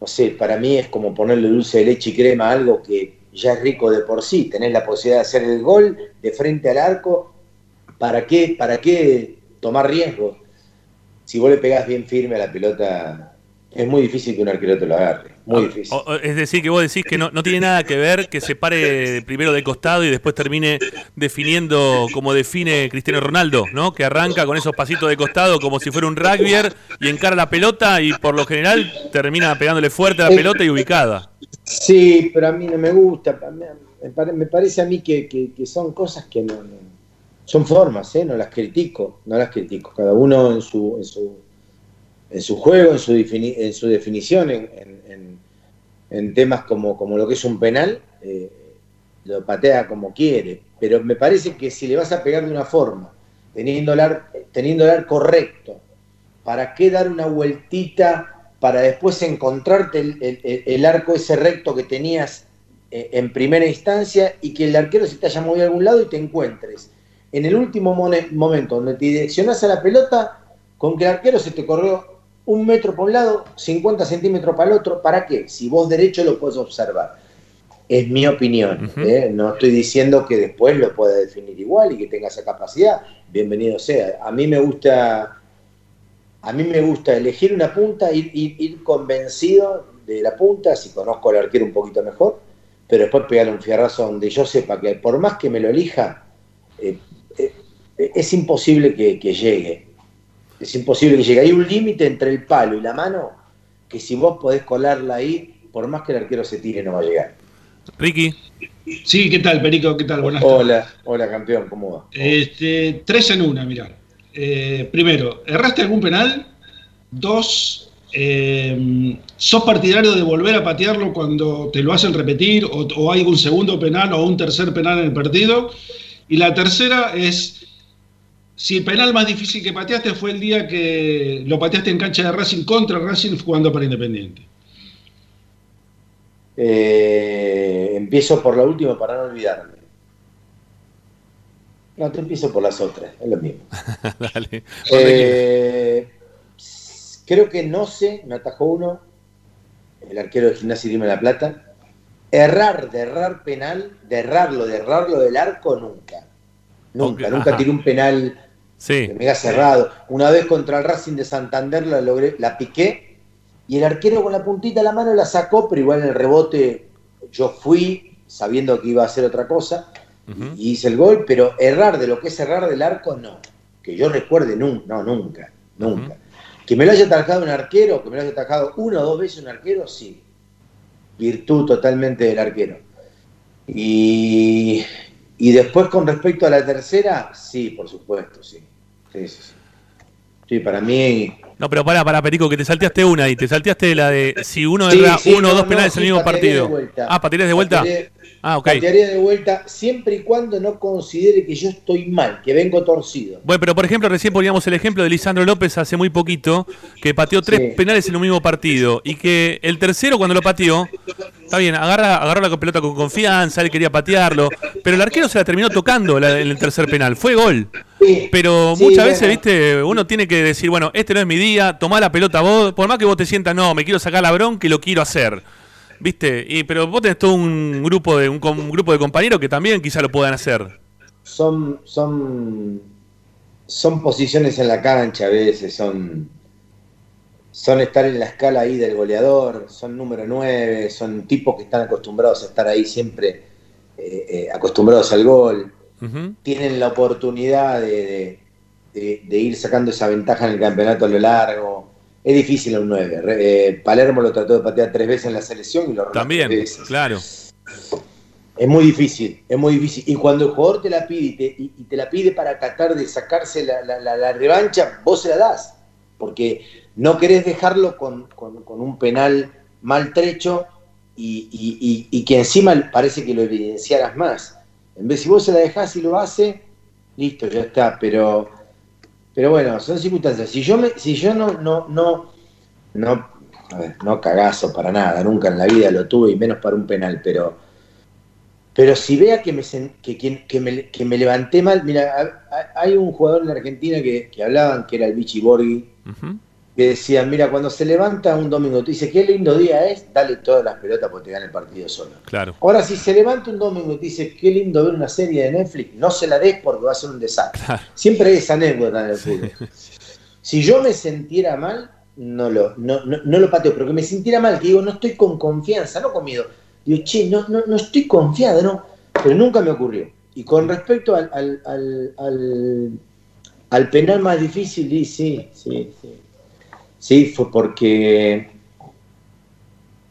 no sé, para mí es como ponerle dulce de leche y crema a algo que ya es rico de por sí. Tenés la posibilidad de hacer el gol de frente al arco. ¿Para qué, para qué tomar riesgos? Si vos le pegás bien firme a la pelota, es muy difícil que un arquero te lo agarre. Muy difícil. O- o- es decir, que vos decís que no, no tiene nada que ver que se pare primero de costado y después termine definiendo como define Cristiano Ronaldo, ¿no? Que arranca con esos pasitos de costado como si fuera un rugbyer y encara la pelota y por lo general termina pegándole fuerte a la pelota y ubicada. Sí, pero a mí no me gusta. Me, pare- me parece a mí que, que- que son cosas que no, no- son formas, ¿eh? no las critico, no las critico. Cada uno en su, en su, en su juego, en su, en su definición, en, en- temas como, como lo que es un penal, eh, lo patea como quiere. Pero me parece que si le vas a pegar de una forma, teniendo el, ar- teniendo el arco correcto, ¿para qué dar una vueltita para después encontrarte el, el- el- el arco ese recto que tenías eh, en primera instancia y que el arquero se te haya movido a algún lado y te encuentres en el último momento donde te direccionás a la pelota con que el arquero se te corrió un metro por un lado, 50 centímetros para el otro, ¿para qué? Si vos derecho lo puedes observar. Es mi opinión. ¿eh? No estoy diciendo que después lo pueda definir igual y que tenga esa capacidad. Bienvenido sea. A mí me gusta, a mí me gusta elegir una punta, ir, ir- ir convencido de la punta, si conozco al arquero un poquito mejor, pero después pegarle un fierrazo donde yo sepa que por más que me lo elija, eh, es imposible que, que llegue. Es imposible que llegue. Hay un límite entre el palo y la mano que si vos podés colarla ahí, por más que el arquero se tire, no va a llegar. Ricky. Sí, ¿qué tal, Perico? ¿Qué tal? Buenas tardes. Hola, hola, campeón, ¿cómo va? Este, tres en una, mirá. Eh, primero, ¿erraste algún penal? Dos, eh, ¿sos partidario de volver a patearlo cuando te lo hacen repetir o, o, hay un segundo penal o un tercer penal en el partido? Y la tercera es, si el penal más difícil que pateaste fue el día que lo pateaste en cancha de Racing contra Racing jugando para Independiente. Eh, empiezo por la última para no olvidarme. No, te empiezo por las otras, es lo mismo. Dale. Eh, creo que no sé, me atajó uno, el arquero de Gimnasia y Dime la Plata. Errar, de errar penal, de errarlo, de errarlo del arco, nunca. Nunca, nunca tiré un penal sí. que me haya cerrado. Una vez contra el Racing de Santander la logré, la piqué y el arquero con la puntita de la mano la sacó, pero igual en el rebote yo fui sabiendo que iba a hacer otra cosa y hice el gol, pero errar de lo que es errar del arco, no. Que yo recuerde, no, no nunca, nunca. Que me lo haya atajado un arquero, que me lo haya atajado una o dos veces un arquero, sí. Virtud totalmente del arquero. Y, y después con respecto a la tercera, sí, por supuesto, sí. Sí, sí, sí. para mí no, pero para, para, Perico, que te salteaste una y te salteaste la de si uno erra uno o dos penales en el mismo partido. Ah, ¿patearías de vuelta? Ah. Patearía de vuelta siempre y cuando no considere que yo estoy mal, que vengo torcido. Bueno, pero por ejemplo, recién poníamos el ejemplo de Lisandro López hace muy poquito, que pateó tres penales en un mismo partido y que el tercero cuando lo pateó, está bien, agarra, agarró la pelota con confianza, él quería patearlo, pero el arquero se la terminó tocando en el tercer penal, fue gol. Pero muchas veces, viste, uno tiene que decir, bueno, este no es mi día, tomá la pelota vos, por más que vos te sientas, no, me quiero sacar la bronca y lo quiero hacer. ¿Viste? Y, pero vos tenés todo un grupo de un, grupo de compañeros que también quizá lo puedan hacer. Son, son, son posiciones en la cancha a veces, son, son estar en la escala ahí del goleador, son número 9, son tipos que están acostumbrados a estar ahí siempre, eh, eh, acostumbrados al gol tienen la oportunidad de, ir sacando esa ventaja en el campeonato a lo largo. Es difícil un 9. Eh, Palermo lo trató de patear tres veces en la selección y lo También, claro. Es muy difícil, es muy difícil. Y cuando el jugador te la pide y te, la pide para tratar de sacarse la, revancha, vos se la das. Porque no querés dejarlo con, un penal maltrecho y, y, que encima parece que lo evidenciaras más. En vez si vos se la dejás y lo hace, listo, ya está. Pero, pero bueno, son circunstancias. Si yo me, si yo no, no, no, no, no cagazo para nada, nunca en la vida lo tuve y menos para un penal, pero, pero si vea que me, que, que, me, que me levanté mal, mira, hay un jugador en la Argentina que, hablaban que era el Vichy Borghi, que decían, mira, cuando se levanta un domingo, tú dices, qué lindo día es, dale todas las pelotas porque te gana el partido solo. Claro. Ahora, si se levanta un domingo y te dice, qué lindo ver una serie de Netflix, no se la des porque va a ser un desastre. Siempre hay esa anécdota en el fútbol. Si yo me sintiera mal, no lo, no, no, lo pateo, pero que me sintiera mal, que digo, no estoy con confianza, no con miedo. Digo, che, no, no, no estoy confiado, no. Pero nunca me ocurrió. Y con respecto al, al, al, al, al penal más difícil, sí, sí, sí. ¿Sí? Fue porque,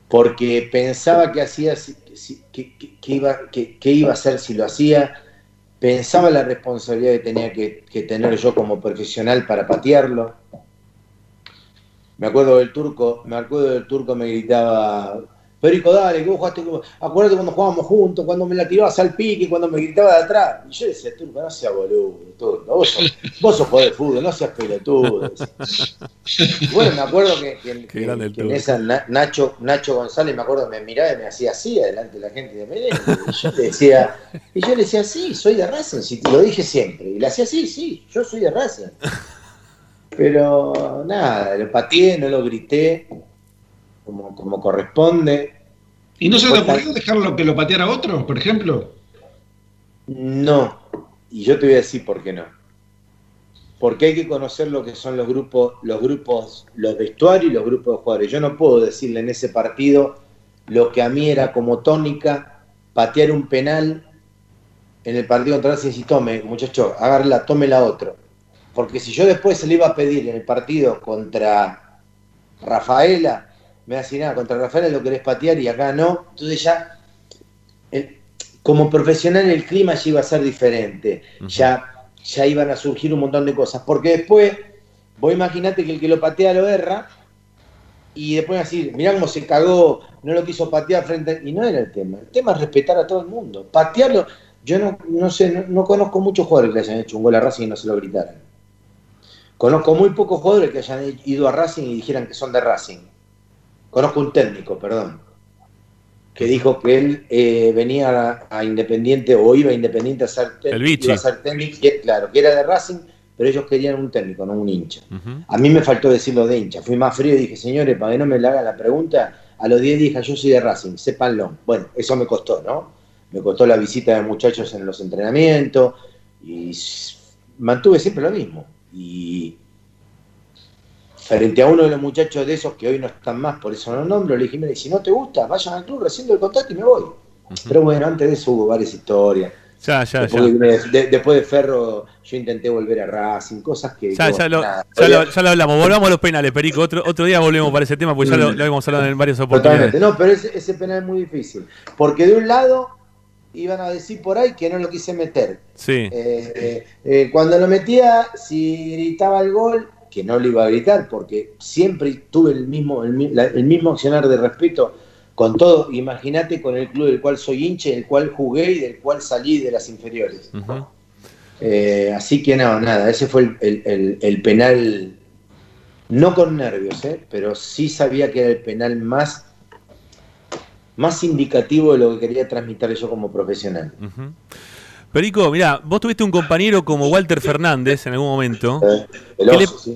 porque pensaba que hacía, que, iba, que, iba a hacer si lo hacía, pensaba la responsabilidad que tenía que, que, tener yo como profesional para patearlo. Me acuerdo del turco, me acuerdo del turco me gritaba, Perico, dale, que vos jugaste, acuérdate cuando jugábamos juntos, cuando me la tirabas al pique, cuando me gritaba de atrás. Y yo decía, Turco, no seas boludo, Turco, vos sos, vos sos jugador de fútbol, no seas pelotudo. bueno, me acuerdo que, en esa Nacho, Nacho González, me acuerdo, me miraba y me hacía así, adelante de la gente de Medellín. Y yo le decía, y yo le decía, sí, soy de Racing, si te lo dije siempre. Y le hacía, sí, sí, yo soy de Racing. Pero nada, lo pateé, no lo grité como, corresponde. ¿Y no se le ocurrió dejarlo que lo pateara otro, por ejemplo? No, y yo te voy a decir por qué no. Porque hay que conocer lo que son los grupos, los grupos, los vestuarios y los grupos de jugadores. Yo no puedo decirle en ese partido lo que a mí era como tónica, patear un penal en el partido contra y tome, muchacho, agarla, tome la otro. Porque si yo después se le iba a pedir en el partido contra Rafaela, me decir nada, contra Rafael lo querés patear y acá no. Entonces ya, como profesional el clima ya iba a ser diferente, ya, ya iban a surgir un montón de cosas, porque después, vos imaginate que el que lo patea lo erra, y después decir, mirá cómo se cagó, no lo quiso patear frente Y no era el tema, el tema es respetar a todo el mundo, patearlo, yo no, no sé, no, conozco muchos jugadores que hayan hecho un gol a Racing y no se lo gritaran. Conozco muy pocos jugadores que hayan ido a Racing y dijeran que son de Racing. Conozco un técnico, perdón, que dijo que él eh, venía a, Independiente o iba a Independiente a ser, iba a ser técnico, claro, que era de Racing, pero ellos querían un técnico, no un hincha. A mí me faltó decirlo de hincha, fui más frío y dije, señores, para que no me le hagan la pregunta, a los 10 dije, yo soy de Racing, sépanlo. Bueno, eso me costó, ¿no? Me costó la visita de muchachos en los entrenamientos y mantuve siempre lo mismo. Y frente a uno de los muchachos de esos que hoy no están más, por eso no nombro, le dije, mire, si no te gusta, vayan al club, recién el contacto y me voy. Pero bueno, antes de eso hubo varias historias. Ya, ya, después, ya. De, después de Ferro, yo intenté volver a Racing, cosas que. Ya, ya, lo, ya, lo, hablamos. Volvamos a los penales, Perico. Otro, otro día volvemos para ese tema, porque ya lo, lo hemos hablado en varias oportunidades. No, pero ese, ese, penal es muy difícil. Porque de un lado iban a decir por ahí que no lo quise meter. Sí. Eh, eh, cuando lo metía, si gritaba el gol, que no lo iba a gritar, porque siempre tuve el mismo, el, mismo accionar de respeto con todo. Imagínate con el club del cual soy hincha, del cual jugué y del cual salí de las inferiores. Eh, así que no, nada, ese fue el, penal, no con nervios, ¿eh? pero sí sabía que era el penal más más indicativo de lo que quería transmitir yo como profesional. Perico, mira, vos tuviste un compañero como Walter Fernández en algún momento eh,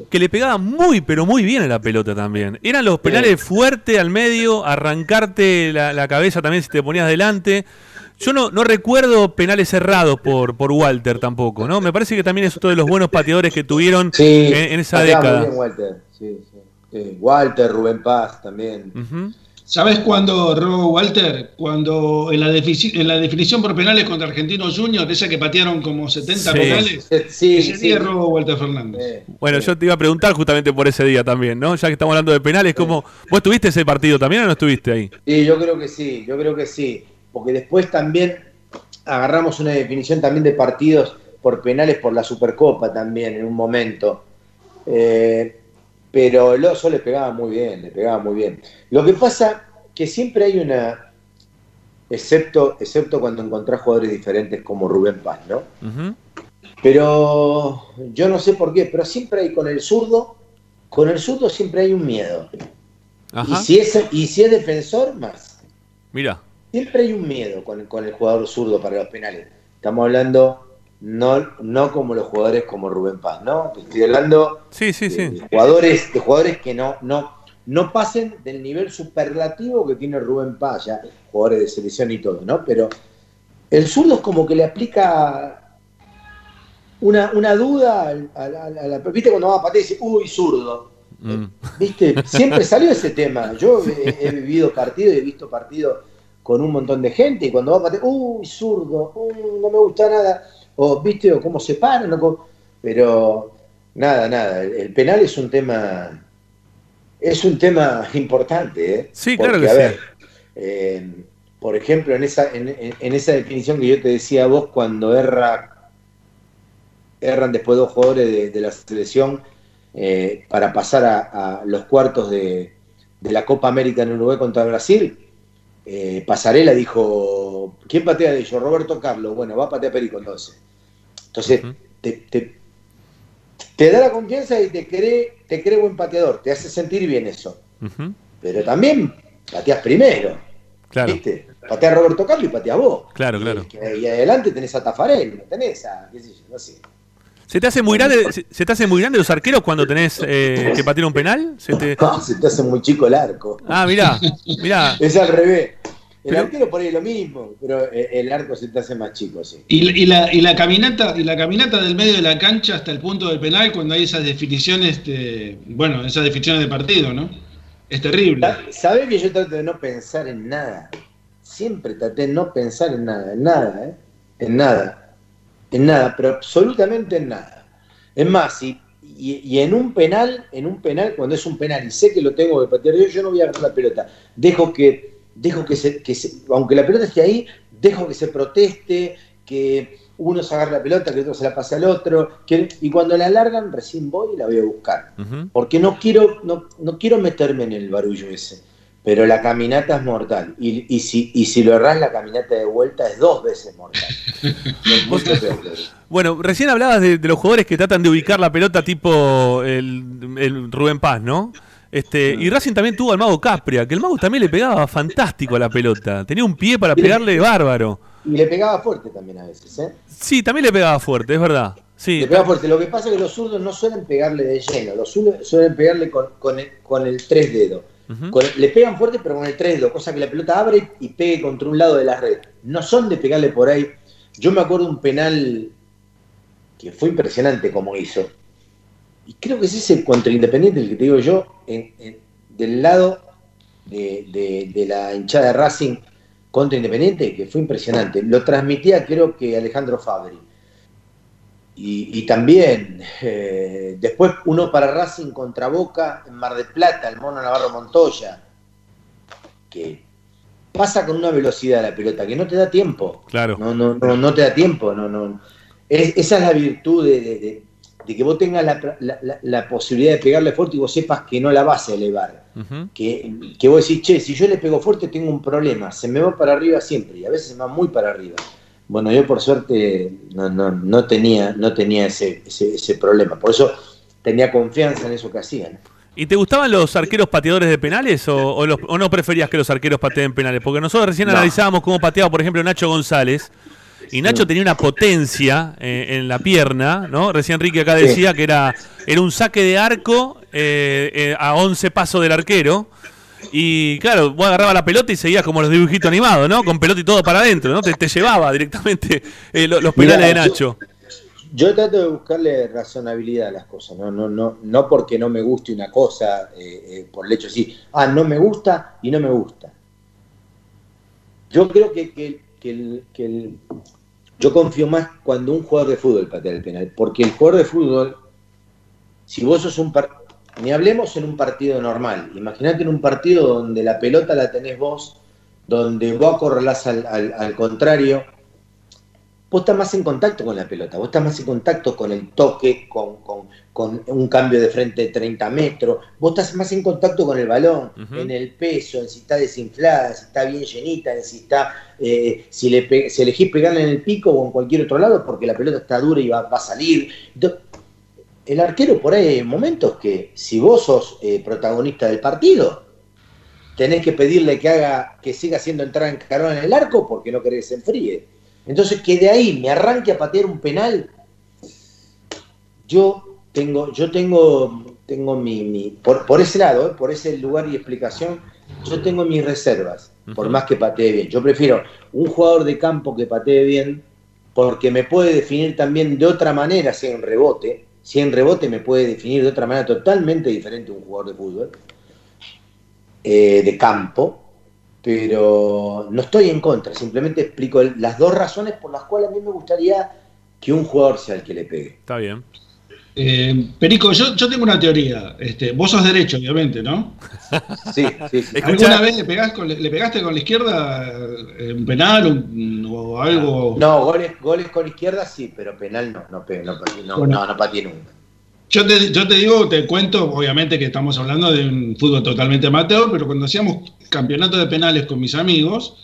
que, le, pegaba muy, pero muy bien a la pelota también. Eran los penales fuertes al medio, arrancarte la, cabeza también si te ponías delante. Yo no, no recuerdo penales cerrados por, por Walter tampoco, ¿no? Me parece que también es otro de los buenos pateadores que tuvieron en, esa década. Walter. Walter, Rubén Paz también. ¿Sabes cuándo robó Walter? Cuando en la, en la definición por penales contra Argentinos Juniors, esa que patearon como 70 penales, sí, ese día robó Walter Fernández. bueno, yo te iba a preguntar justamente por ese día también, ¿no? Ya que estamos hablando de penales, ¿cómo, ¿vos tuviste ese partido también o no estuviste ahí? Sí, yo creo que sí, yo creo que sí. Porque después también agarramos una definición también de partidos por penales por la Supercopa también en un momento. Eh, pero el oso le pegaba muy bien, le pegaba muy bien. Lo que pasa que siempre hay una, excepto, excepto cuando encontrás jugadores diferentes como Rubén Paz, ¿no? Pero yo no sé por qué, pero siempre hay con el zurdo, con el zurdo siempre hay un miedo. Y, si es, y si es defensor, más. Mira. Siempre hay un miedo con, con el jugador zurdo para los penales. Estamos hablando no, no como los jugadores como Rubén Paz, ¿no? Estoy hablando sí, sí, sí. De, jugadores, de jugadores que no, no, no pasen del nivel superlativo que tiene Rubén Paz, ya jugadores de selección y todo, ¿no? Pero el zurdo es como que le aplica una, una duda a, la, ¿Viste cuando va a patear y dice, uy, zurdo? Mm. ¿Viste? Siempre salió ese tema. Yo he, vivido partidos y he visto partidos con un montón de gente y cuando va a patear, uy, zurdo, uh, no me gusta nada o viste o cómo se paran, pero nada, nada, el, penal es un tema, es un tema importante, ¿eh? Sí, claro que a ver, eh, por ejemplo, en esa, en, esa definición que yo te decía a vos, cuando erra, erran después dos jugadores de, la selección eh, para pasar a, los cuartos de, de, la Copa América en Uruguay contra Brasil, eh, Pasarela dijo, ¿quién patea de ellos? Roberto Carlos. Bueno, va a patear Perico entonces. Entonces, te, da la confianza y te cree, te cree buen pateador, te hace sentir bien eso. Pero también pateas primero. Claro. ¿Viste? Patea a Roberto Carlos y pateas vos. Claro, claro. Y, adelante tenés a Tafarel, no tenés a, qué sé yo, no sé. ¿Se te hace muy grande, se, te hace muy grande los arqueros cuando tenés eh, que patear un penal? ¿Se te... No, se te hace muy chico el arco. Ah, mirá, mirá. es al revés. El arquero por ahí lo mismo, pero eh, el arco se te hace más chico, sí. Y, la, y, la, caminata, y la caminata del medio de la cancha hasta el punto del penal cuando hay esas definiciones, de, bueno, esas definiciones de partido, ¿no? Es terrible. ¿Sabés que yo trato de no pensar en nada? Siempre traté de no pensar en nada, en nada, ¿eh? En nada. En nada, pero absolutamente en nada. Es más, y, y, en un penal, en un penal, cuando es un penal y sé que lo tengo que patear yo, yo no voy a agarrar la pelota. Dejo que dejo que se, que aunque la pelota esté ahí, dejo que se proteste, que uno se agarra la pelota, que otro se la pasa al otro, y cuando la largan recién voy y la voy a buscar. Porque no quiero, no, no, quiero meterme en el barullo ese. Pero la caminata es mortal. Y, si, y si lo erras, la caminata de vuelta es dos veces mortal. bueno, recién hablabas de, los jugadores que tratan de ubicar la pelota tipo el, Rubén Paz, ¿no? Este, y Racing también tuvo al mago Capria, que el mago también le pegaba fantástico a la pelota. Tenía un pie para pegarle bárbaro. Y le pegaba fuerte también a veces, ¿eh? Sí, también le pegaba fuerte, es verdad. Sí. Le pegaba fuerte. Lo que pasa es que los zurdos no suelen pegarle de lleno, los zurdos suelen pegarle con, con, el, con el tres dedos. Le pegan fuerte, pero con el tres dedos, cosa que la pelota abre y pegue contra un lado de la red. No son de pegarle por ahí. Yo me acuerdo un penal que fue impresionante como hizo. Y creo que es ese contra Independiente el que te digo yo, del lado de, de la hinchada de Racing contra Independiente, que fue impresionante. Lo transmitía creo que Alejandro Fabri. Y, también eh, después uno para Racing contra Boca en Mar del Plata, el mono Navarro Montoya, que pasa con una velocidad la pelota que no te da tiempo. Claro. No, no, no, no te da tiempo. No, no. esa es la virtud de, de que vos tengas la, posibilidad de pegarle fuerte y vos sepas que no la vas a elevar. que, que, vos decís, che, si yo le pego fuerte tengo un problema, se me va para arriba siempre y a veces se va muy para arriba. Bueno, yo por suerte no, no, no tenía, no tenía ese, ese, problema, por eso tenía confianza en eso que hacían. ¿Y te gustaban los arqueros pateadores de penales o, o, no preferías que los arqueros pateen penales? Porque nosotros recién analizábamos cómo pateaba, por ejemplo, Nacho González y Nacho tenía una potencia eh, en la pierna, ¿no? Recién Enrique acá decía que era, era un saque de arco eh, eh, a 11 pasos del arquero. Y claro, vos agarrabas la pelota y seguías como los dibujitos animados, ¿no? Con pelota y todo para adentro, ¿no? Te, te llevaba directamente los, penales de Nacho. Yo, trato de buscarle razonabilidad a las cosas, no, no, no, no porque no me guste una cosa, por el hecho así, ah, no me gusta y no me gusta. Yo creo que, que, que el, yo confío más cuando un jugador de fútbol patea el penal, porque el jugador de fútbol, si vos sos un ni hablemos en un partido normal, imagínate en un partido donde la pelota la tenés vos, donde vos acorralás al, al contrario, vos estás más en contacto con la pelota, vos estás más en contacto con el toque, con, un cambio de frente de 30 metros, vos estás más en contacto con el balón, en el peso, en si está desinflada, si está bien llenita, en si está, eh, si, le si elegís pegarle en el pico o en cualquier otro lado porque la pelota está dura y va, a salir. El arquero por ahí hay momentos que si vos sos eh, protagonista del partido, tenés que pedirle que haga, que siga haciendo entrar en carón en el arco porque no querés que se enfríe entonces, que de ahí me arranque a patear un penal, yo tengo, yo tengo, tengo mi, por, ese lado, eh, por ese lugar y explicación, yo tengo mis reservas, por más que patee bien. Yo prefiero un jugador de campo que patee bien, porque me puede definir también de otra manera si en rebote. Si en rebote me puede definir de otra manera totalmente diferente un jugador de fútbol, eh, de campo, pero no estoy en contra, simplemente explico las dos razones por las cuales a mí me gustaría que un jugador sea el que le pegue. Está bien. Eh, Perico, yo, tengo una teoría. Este, vos sos derecho, obviamente, ¿no? Sí, sí, sí. ¿Alguna vez le, pegaste con la izquierda eh, un penal o algo? No, goles, goles con izquierda sí, pero penal no, no, no, no, no, no pateé nunca. Yo te, yo te digo, te cuento, obviamente que estamos hablando de un fútbol totalmente amateur, pero cuando hacíamos campeonato de penales con mis amigos,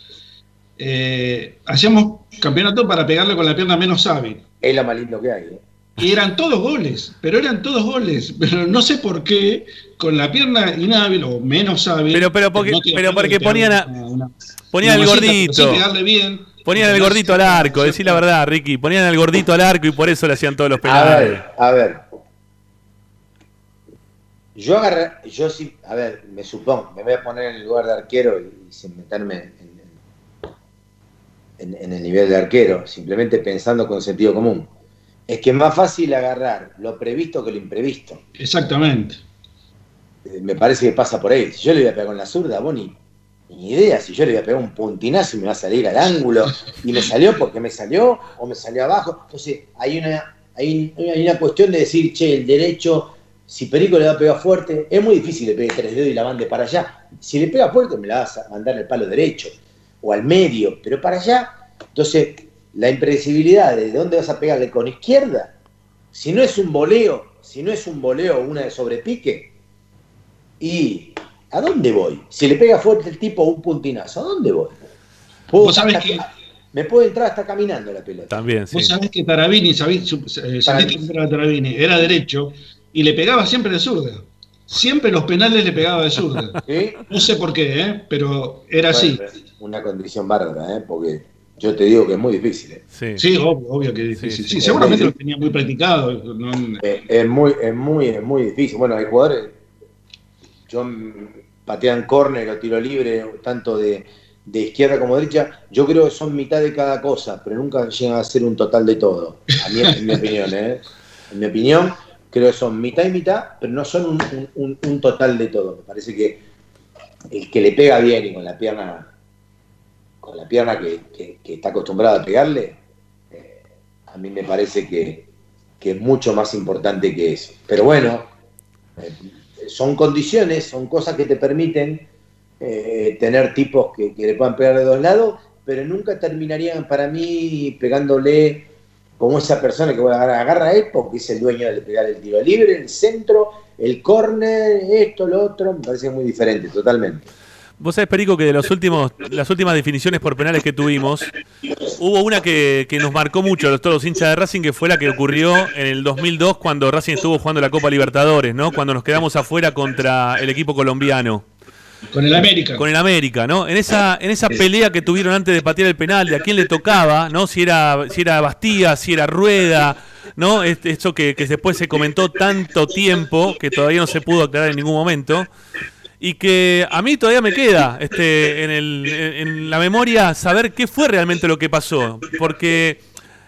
eh, hacíamos campeonato para pegarle con la pierna menos hábil. Es lo más lindo que hay. ¿eh? Y eran todos goles, pero eran todos goles. Pero no sé por qué, con la pierna inhábil o menos hábil. Pero, pero porque, pero porque ponían, a, ponían el gordito. Ponían el gordito al arco, decir la verdad, Ricky. Ponían el gordito al arco y por eso le hacían todos los penales. A ver, a ver. Yo agarré, yo sí, a ver, me supongo, me voy a poner en el lugar de arquero y, sin meterme en, en, el nivel de arquero, simplemente pensando con sentido común. Es que es más fácil agarrar lo previsto que lo imprevisto. Exactamente. Eh, me parece que pasa por ahí. Si yo le voy a pegar con la zurda, vos ni, idea. Si yo le voy a pegar un puntinazo y me va a salir al ángulo, y me salió porque me salió o me salió abajo. Entonces, hay una, hay, hay una cuestión de decir, che, el derecho si Perico le va a pegar fuerte, es muy difícil le pegue tres dedos y la mande para allá. Si le pega fuerte, me la vas a mandar al palo derecho o al medio, pero para allá Entonces, la impredecibilidad de dónde vas a pegarle con izquierda, si no es un voleo, si no es un voleo una de sobrepique, y ¿a dónde voy? Si le pega fuerte el tipo un puntinazo, ¿a dónde voy? ¿Vos sabés que, me puede entrar hasta caminando la pelota. También, sí. Vos sabés que Tarabini, sabés, eh, era Tarabini, era derecho y le pegaba siempre de zurda. Siempre los penales le pegaba de zurda. No sé por qué, ¿eh? pero era así. Una condición bárbara, ¿eh? porque yo te digo que es muy difícil. ¿eh? Sí, obvio, que es difícil. Sí, seguramente lo tenía muy practicado. Eh, es, muy, es, muy, es muy difícil. Bueno, hay jugadores. Yo patean córner o tiro libre, tanto de, de izquierda como derecha. Yo creo que son mitad de cada cosa, pero nunca llegan a ser un total de todo. A mí, en mi opinión, ¿eh? En mi opinión, creo que son mitad y mitad, pero no son un, total de todo. Me parece que el que le pega bien y con la pierna la pierna que, está acostumbrado a pegarle, eh, a mí me parece que, es mucho más importante que eso. Pero bueno, eh, son condiciones, son cosas que te permiten eh, tener tipos que, le puedan pegar de dos lados, pero nunca terminarían para mí pegándole como esa persona que va a agarrar a él porque es el dueño de pegar el tiro libre, el centro, el córner, esto, lo otro, me parece muy diferente, totalmente. Vos sabés, Perico, que de los últimos, las últimas definiciones por penales que tuvimos, hubo una que, nos marcó mucho a todos los hinchas de Racing, que fue la que ocurrió en el 2002 cuando Racing estuvo jugando la Copa Libertadores, ¿no? Cuando nos quedamos afuera contra el equipo colombiano. Con el América. Con el América, ¿no? En esa, en esa pelea que tuvieron antes de patear el penal, de a quién le tocaba, ¿no? Si era, si era Bastía, si era Rueda, ¿no? Esto que, que después se comentó tanto tiempo que todavía no se pudo aclarar en ningún momento y que a mí todavía me queda este, en, el, en la memoria saber qué fue realmente lo que pasó, porque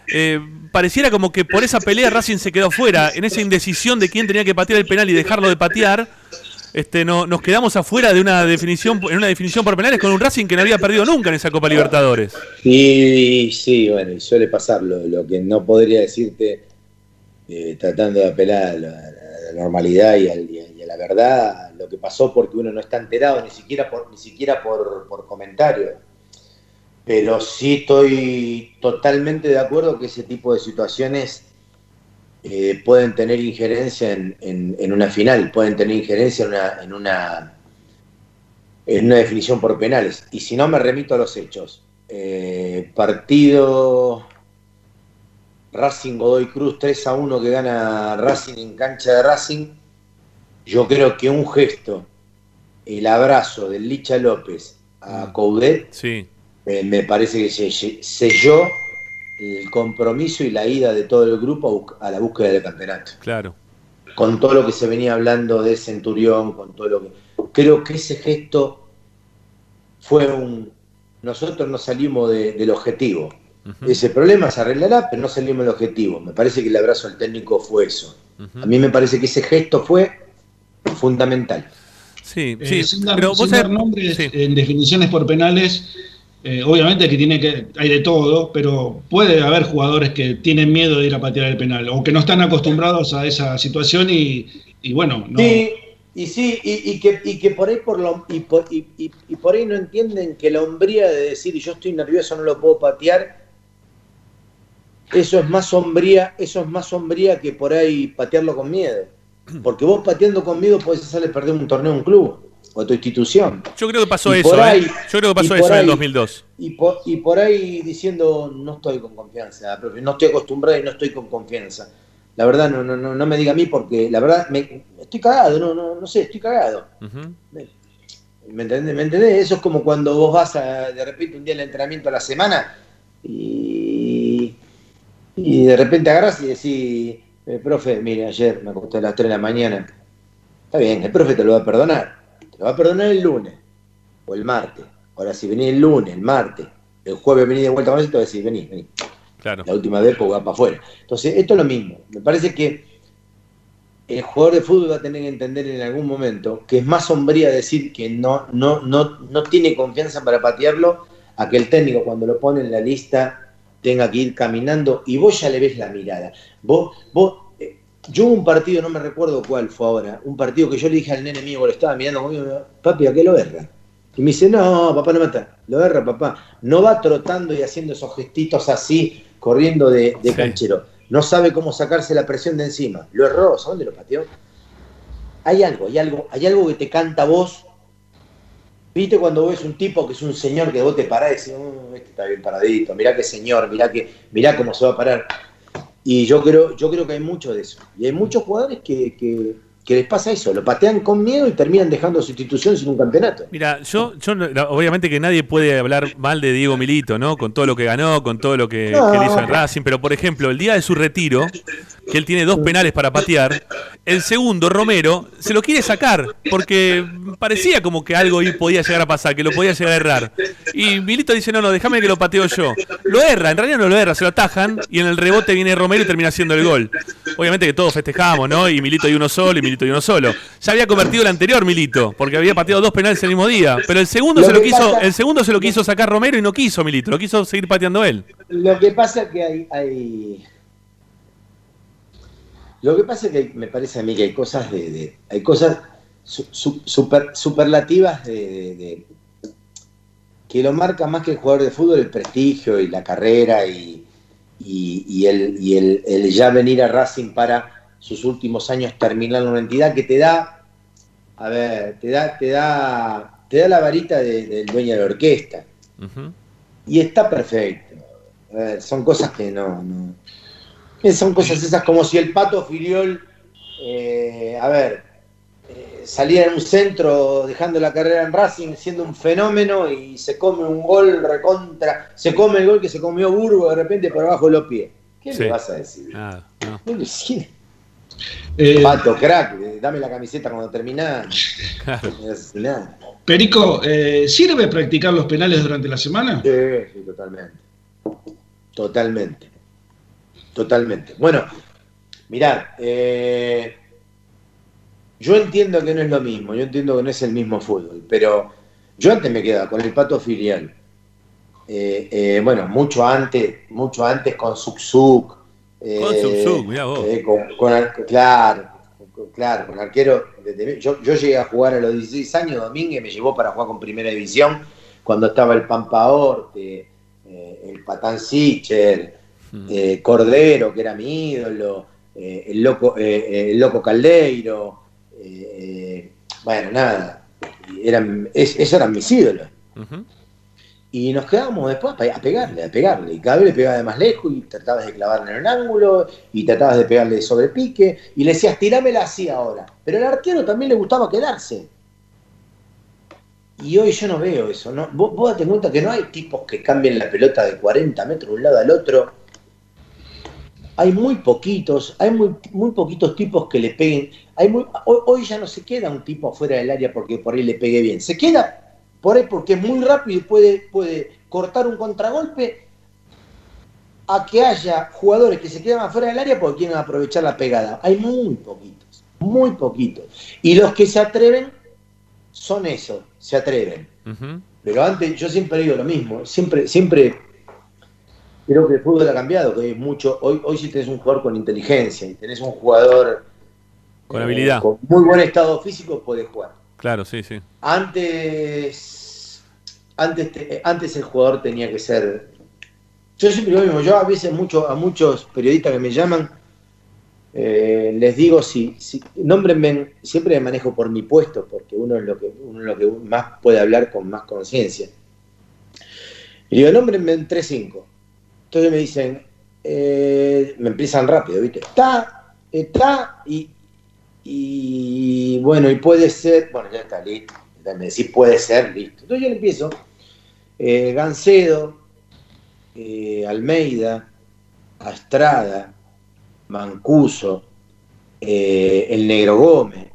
eh, pareciera como que por esa pelea Racing se quedó fuera, en esa indecisión de quién tenía que patear el penal y dejarlo de patear, este, no, nos quedamos afuera de una definición, en una definición por penales con un Racing que no había perdido nunca en esa Copa Libertadores. Sí, sí, bueno, suele pasar lo, que no podría decirte eh, tratando de apelar a la, normalidad y, a la verdad, lo que pasó porque uno no está enterado ni siquiera por, ni siquiera por, por comentario. Pero sí estoy totalmente de acuerdo que ese tipo de situaciones eh, pueden tener injerencia en, una final, pueden tener injerencia en una, en una, en una definición por penales. Y si no, me remito a los hechos. Eh, partido Racing Godoy Cruz 3 a 1 que gana Racing en cancha de Racing. Yo creo que un gesto, el abrazo del Licha López a mm. Coudet, sí. Eh, me parece que selló el compromiso y la ida de todo el grupo a, la búsqueda del campeonato. Claro. Con todo lo que se venía hablando de Centurión, con todo lo que. Creo que ese gesto fue un. Nosotros no salimos del objetivo. Ese problema se arreglará, pero no salimos del objetivo. Me parece que el abrazo al técnico fue eso. A mí me parece que ese gesto fue fundamental. Sí, sí. Eh, pero vos nombres en definiciones por penales eh, obviamente que tiene que hay de todo, pero puede haber jugadores que tienen miedo de ir a patear el penal o que no están acostumbrados a esa situación y, bueno, no. Sí, y sí, y, que, y que por ahí por lo, y, por, y, por ahí no entienden que la hombría de decir yo estoy nervioso, no lo puedo patear, eso es más sombría, eso es más sombría que por ahí patearlo con miedo. Porque vos pateando con miedo podés hacerle perder un torneo a un club o tu institución. Yo creo que pasó eso, ¿eh? Yo creo que pasó eso en el 2002. Y por, y por ahí diciendo, no estoy con confianza, no estoy acostumbrado y no estoy con confianza. La verdad, no, no, no, me diga a mí porque la verdad, me, estoy cagado, no, no, no sé, estoy cagado. ¿Me, entendés? ¿Me entendés? Eso es como cuando vos vas a, de repente un día al entrenamiento a la semana y, y de repente agarras y decís, eh, profe, mire, ayer me acosté a las 3 de la mañana. Está bien, el profe te lo va a perdonar lo va a perdonar el lunes o el martes. Ahora, si venís el lunes, el martes, el jueves venís de vuelta con eso, te voy a decir, vení, vení. Claro. La última vez, pues va para afuera. Entonces, esto es lo mismo. Me parece que el jugador de fútbol va a tener que entender en algún momento que es más sombría decir que no, no, no, no tiene confianza para patearlo a que el técnico cuando lo pone en la lista tenga que ir caminando y vos ya le ves la mirada. Vos, vos yo un partido, no me recuerdo cuál fue ahora, un partido que yo le dije al nene mío, lo estaba mirando conmigo, papi, ¿a qué lo erra? Y me dice, no, papá no mata, lo erra, papá. No va trotando y haciendo esos gestitos así, corriendo de, canchero. No sabe cómo sacarse la presión de encima. Lo erró, ¿sabes dónde lo pateó? Hay algo, hay algo, hay algo que te canta vos. ¿Viste cuando ves un tipo que es un señor que vos te parás y decís, oh, este está bien paradito, mirá qué señor, mirá, que, mirá cómo se va a parar? Y yo creo, yo creo que hay mucho de eso. Y hay muchos jugadores que, que que les pasa eso, lo patean con miedo y terminan dejando su institución sin un campeonato. Mira, yo, yo obviamente que nadie puede hablar mal de Diego Milito, ¿no? Con todo lo que ganó, con todo lo que, que hizo en Racing, pero por ejemplo, el día de su retiro, que él tiene dos penales para patear, el segundo, Romero, se lo quiere sacar, porque parecía como que algo podía llegar a pasar, que lo podía llegar a errar. Y Milito dice, no, no, déjame que lo pateo yo. Lo erra, en realidad no lo erra, se lo atajan, y en el rebote viene Romero y termina haciendo el gol. Obviamente que todos festejamos, ¿no? Y Milito hay uno solo, y Milito y uno solo. Ya había convertido el anterior Milito, porque había pateado dos penales el mismo día. Pero el segundo se lo quiso, el segundo se lo quiso sacar Romero y no quiso Milito, lo quiso seguir pateando él. Lo que pasa es que hay, hay... Lo que pasa es que me parece a mí que hay cosas de, hay cosas super, superlativas de, que lo marca más que el jugador de fútbol el prestigio y la carrera y, y, el, y el, ya venir a Racing para sus últimos años terminar en una entidad que te da, a ver, te da, te da, te da la varita del dueño de la orquesta. Y está perfecto. son cosas que no, Son cosas esas como si el pato filiol, eh, a ver, eh, salía en un centro dejando la carrera en Racing siendo un fenómeno y se come un gol recontra, se come el gol que se comió Burgo de repente por abajo de los pies. ¿Qué le vas a decir? Nada, no. Eh, Pato, crack, dame la camiseta cuando terminás. Perico, eh, ¿sirve practicar los penales durante la semana? Sí, sí, totalmente. Totalmente. Totalmente. Bueno, mirad, eh, yo entiendo que no es lo mismo, yo entiendo que no es el mismo fútbol, pero yo antes me quedaba con el pato filial. bueno, mucho antes, mucho antes con Suksuk, con eh, vos. Eh, claro, claro, con arquero. yo, llegué a jugar a los 16 años, Domínguez me llevó para jugar con Primera División cuando estaba el Pampa Orte, eh, el Patán Sicher, hmm. Cordero, que era mi ídolo, el, loco, el Loco Caldeiro. bueno, nada, eran, esos eran mis ídolos. Y nos quedábamos después a pegarle, a pegarle. Y cada vez le pegaba de más lejos y tratabas de clavarle en el ángulo y tratabas de pegarle sobre pique y le decías, tirámela así ahora. Pero al arquero también le gustaba quedarse. Y hoy yo no veo eso. ¿no? Vos, vos date cuenta que no hay tipos que cambien la pelota de 40 metros de un lado al otro. Hay muy poquitos, hay muy, muy poquitos tipos que le peguen. Hay muy, hoy, hoy ya no se queda un tipo afuera del área porque por ahí le pegue bien. Se queda por ahí porque es muy rápido y puede, puede cortar un contragolpe a que haya jugadores que se quedan afuera del área porque quieren aprovechar la pegada. Hay muy poquitos, muy poquitos. Y los que se atreven son esos, se atreven. Pero antes, yo siempre digo lo mismo, siempre, siempre creo que el fútbol ha cambiado, que mucho, hoy, hoy si tenés un jugador con inteligencia y tenés un jugador con habilidad, con muy buen estado físico, podés jugar. Claro, sí, sí. Antes, antes, antes el jugador tenía que ser. Yo siempre lo mismo, yo a veces mucho, a muchos periodistas que me llaman, eh, les digo si, si nómbrenme, siempre me manejo por mi puesto, porque uno es lo que, uno es lo que más puede hablar con más conciencia. Y digo, nómbrenme en 3-5. Entonces me dicen, eh, me empiezan rápido, ¿viste? Está, está, y, bueno, y puede ser, bueno, ya está listo. Me decís puede ser, listo. Entonces yo le empiezo. Eh, Gancedo, eh, Almeida, Astrada, Mancuso, eh, el Negro Gómez,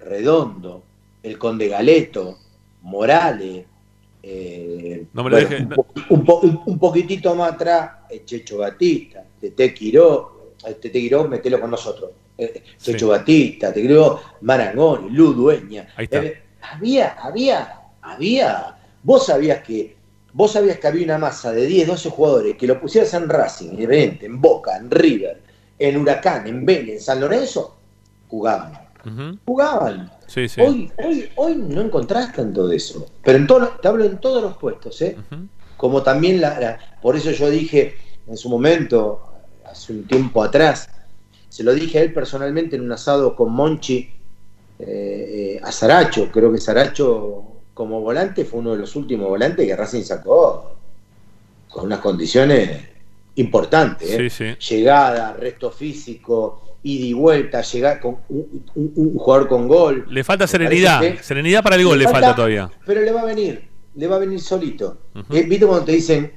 Redondo, el Conde Galeto, Morales, un, poquitito más atrás, el Checho Batista, Tete Quiró, Tete Quiró, metelo con nosotros. Checho Batista, te creo Marangoni, Lu Dueña. Eh, había, había, había. Vos sabías que vos sabías que había una masa de 10, 12 jugadores que lo pusieras en Racing, en en Boca, en River, en Huracán, en Vélez, en San Lorenzo, jugaban. jugaban. Sí, sí. Hoy, hoy, hoy no encontrás tanto de eso. Pero en todo, te hablo en todos los puestos, ¿eh? Como también la, Por eso yo dije en su momento, hace un tiempo atrás, se lo dije a él personalmente en un asado con Monchi eh, eh, a Saracho. Creo que Saracho como volante fue uno de los últimos volantes que Racing sacó con unas condiciones importantes. ¿eh? Llegada, resto físico, ida y vuelta, llegar con un, jugador con gol. Le falta serenidad, serenidad para el gol le, falta, todavía. Pero le va a venir, le va a venir solito. ¿Viste cuando te dicen,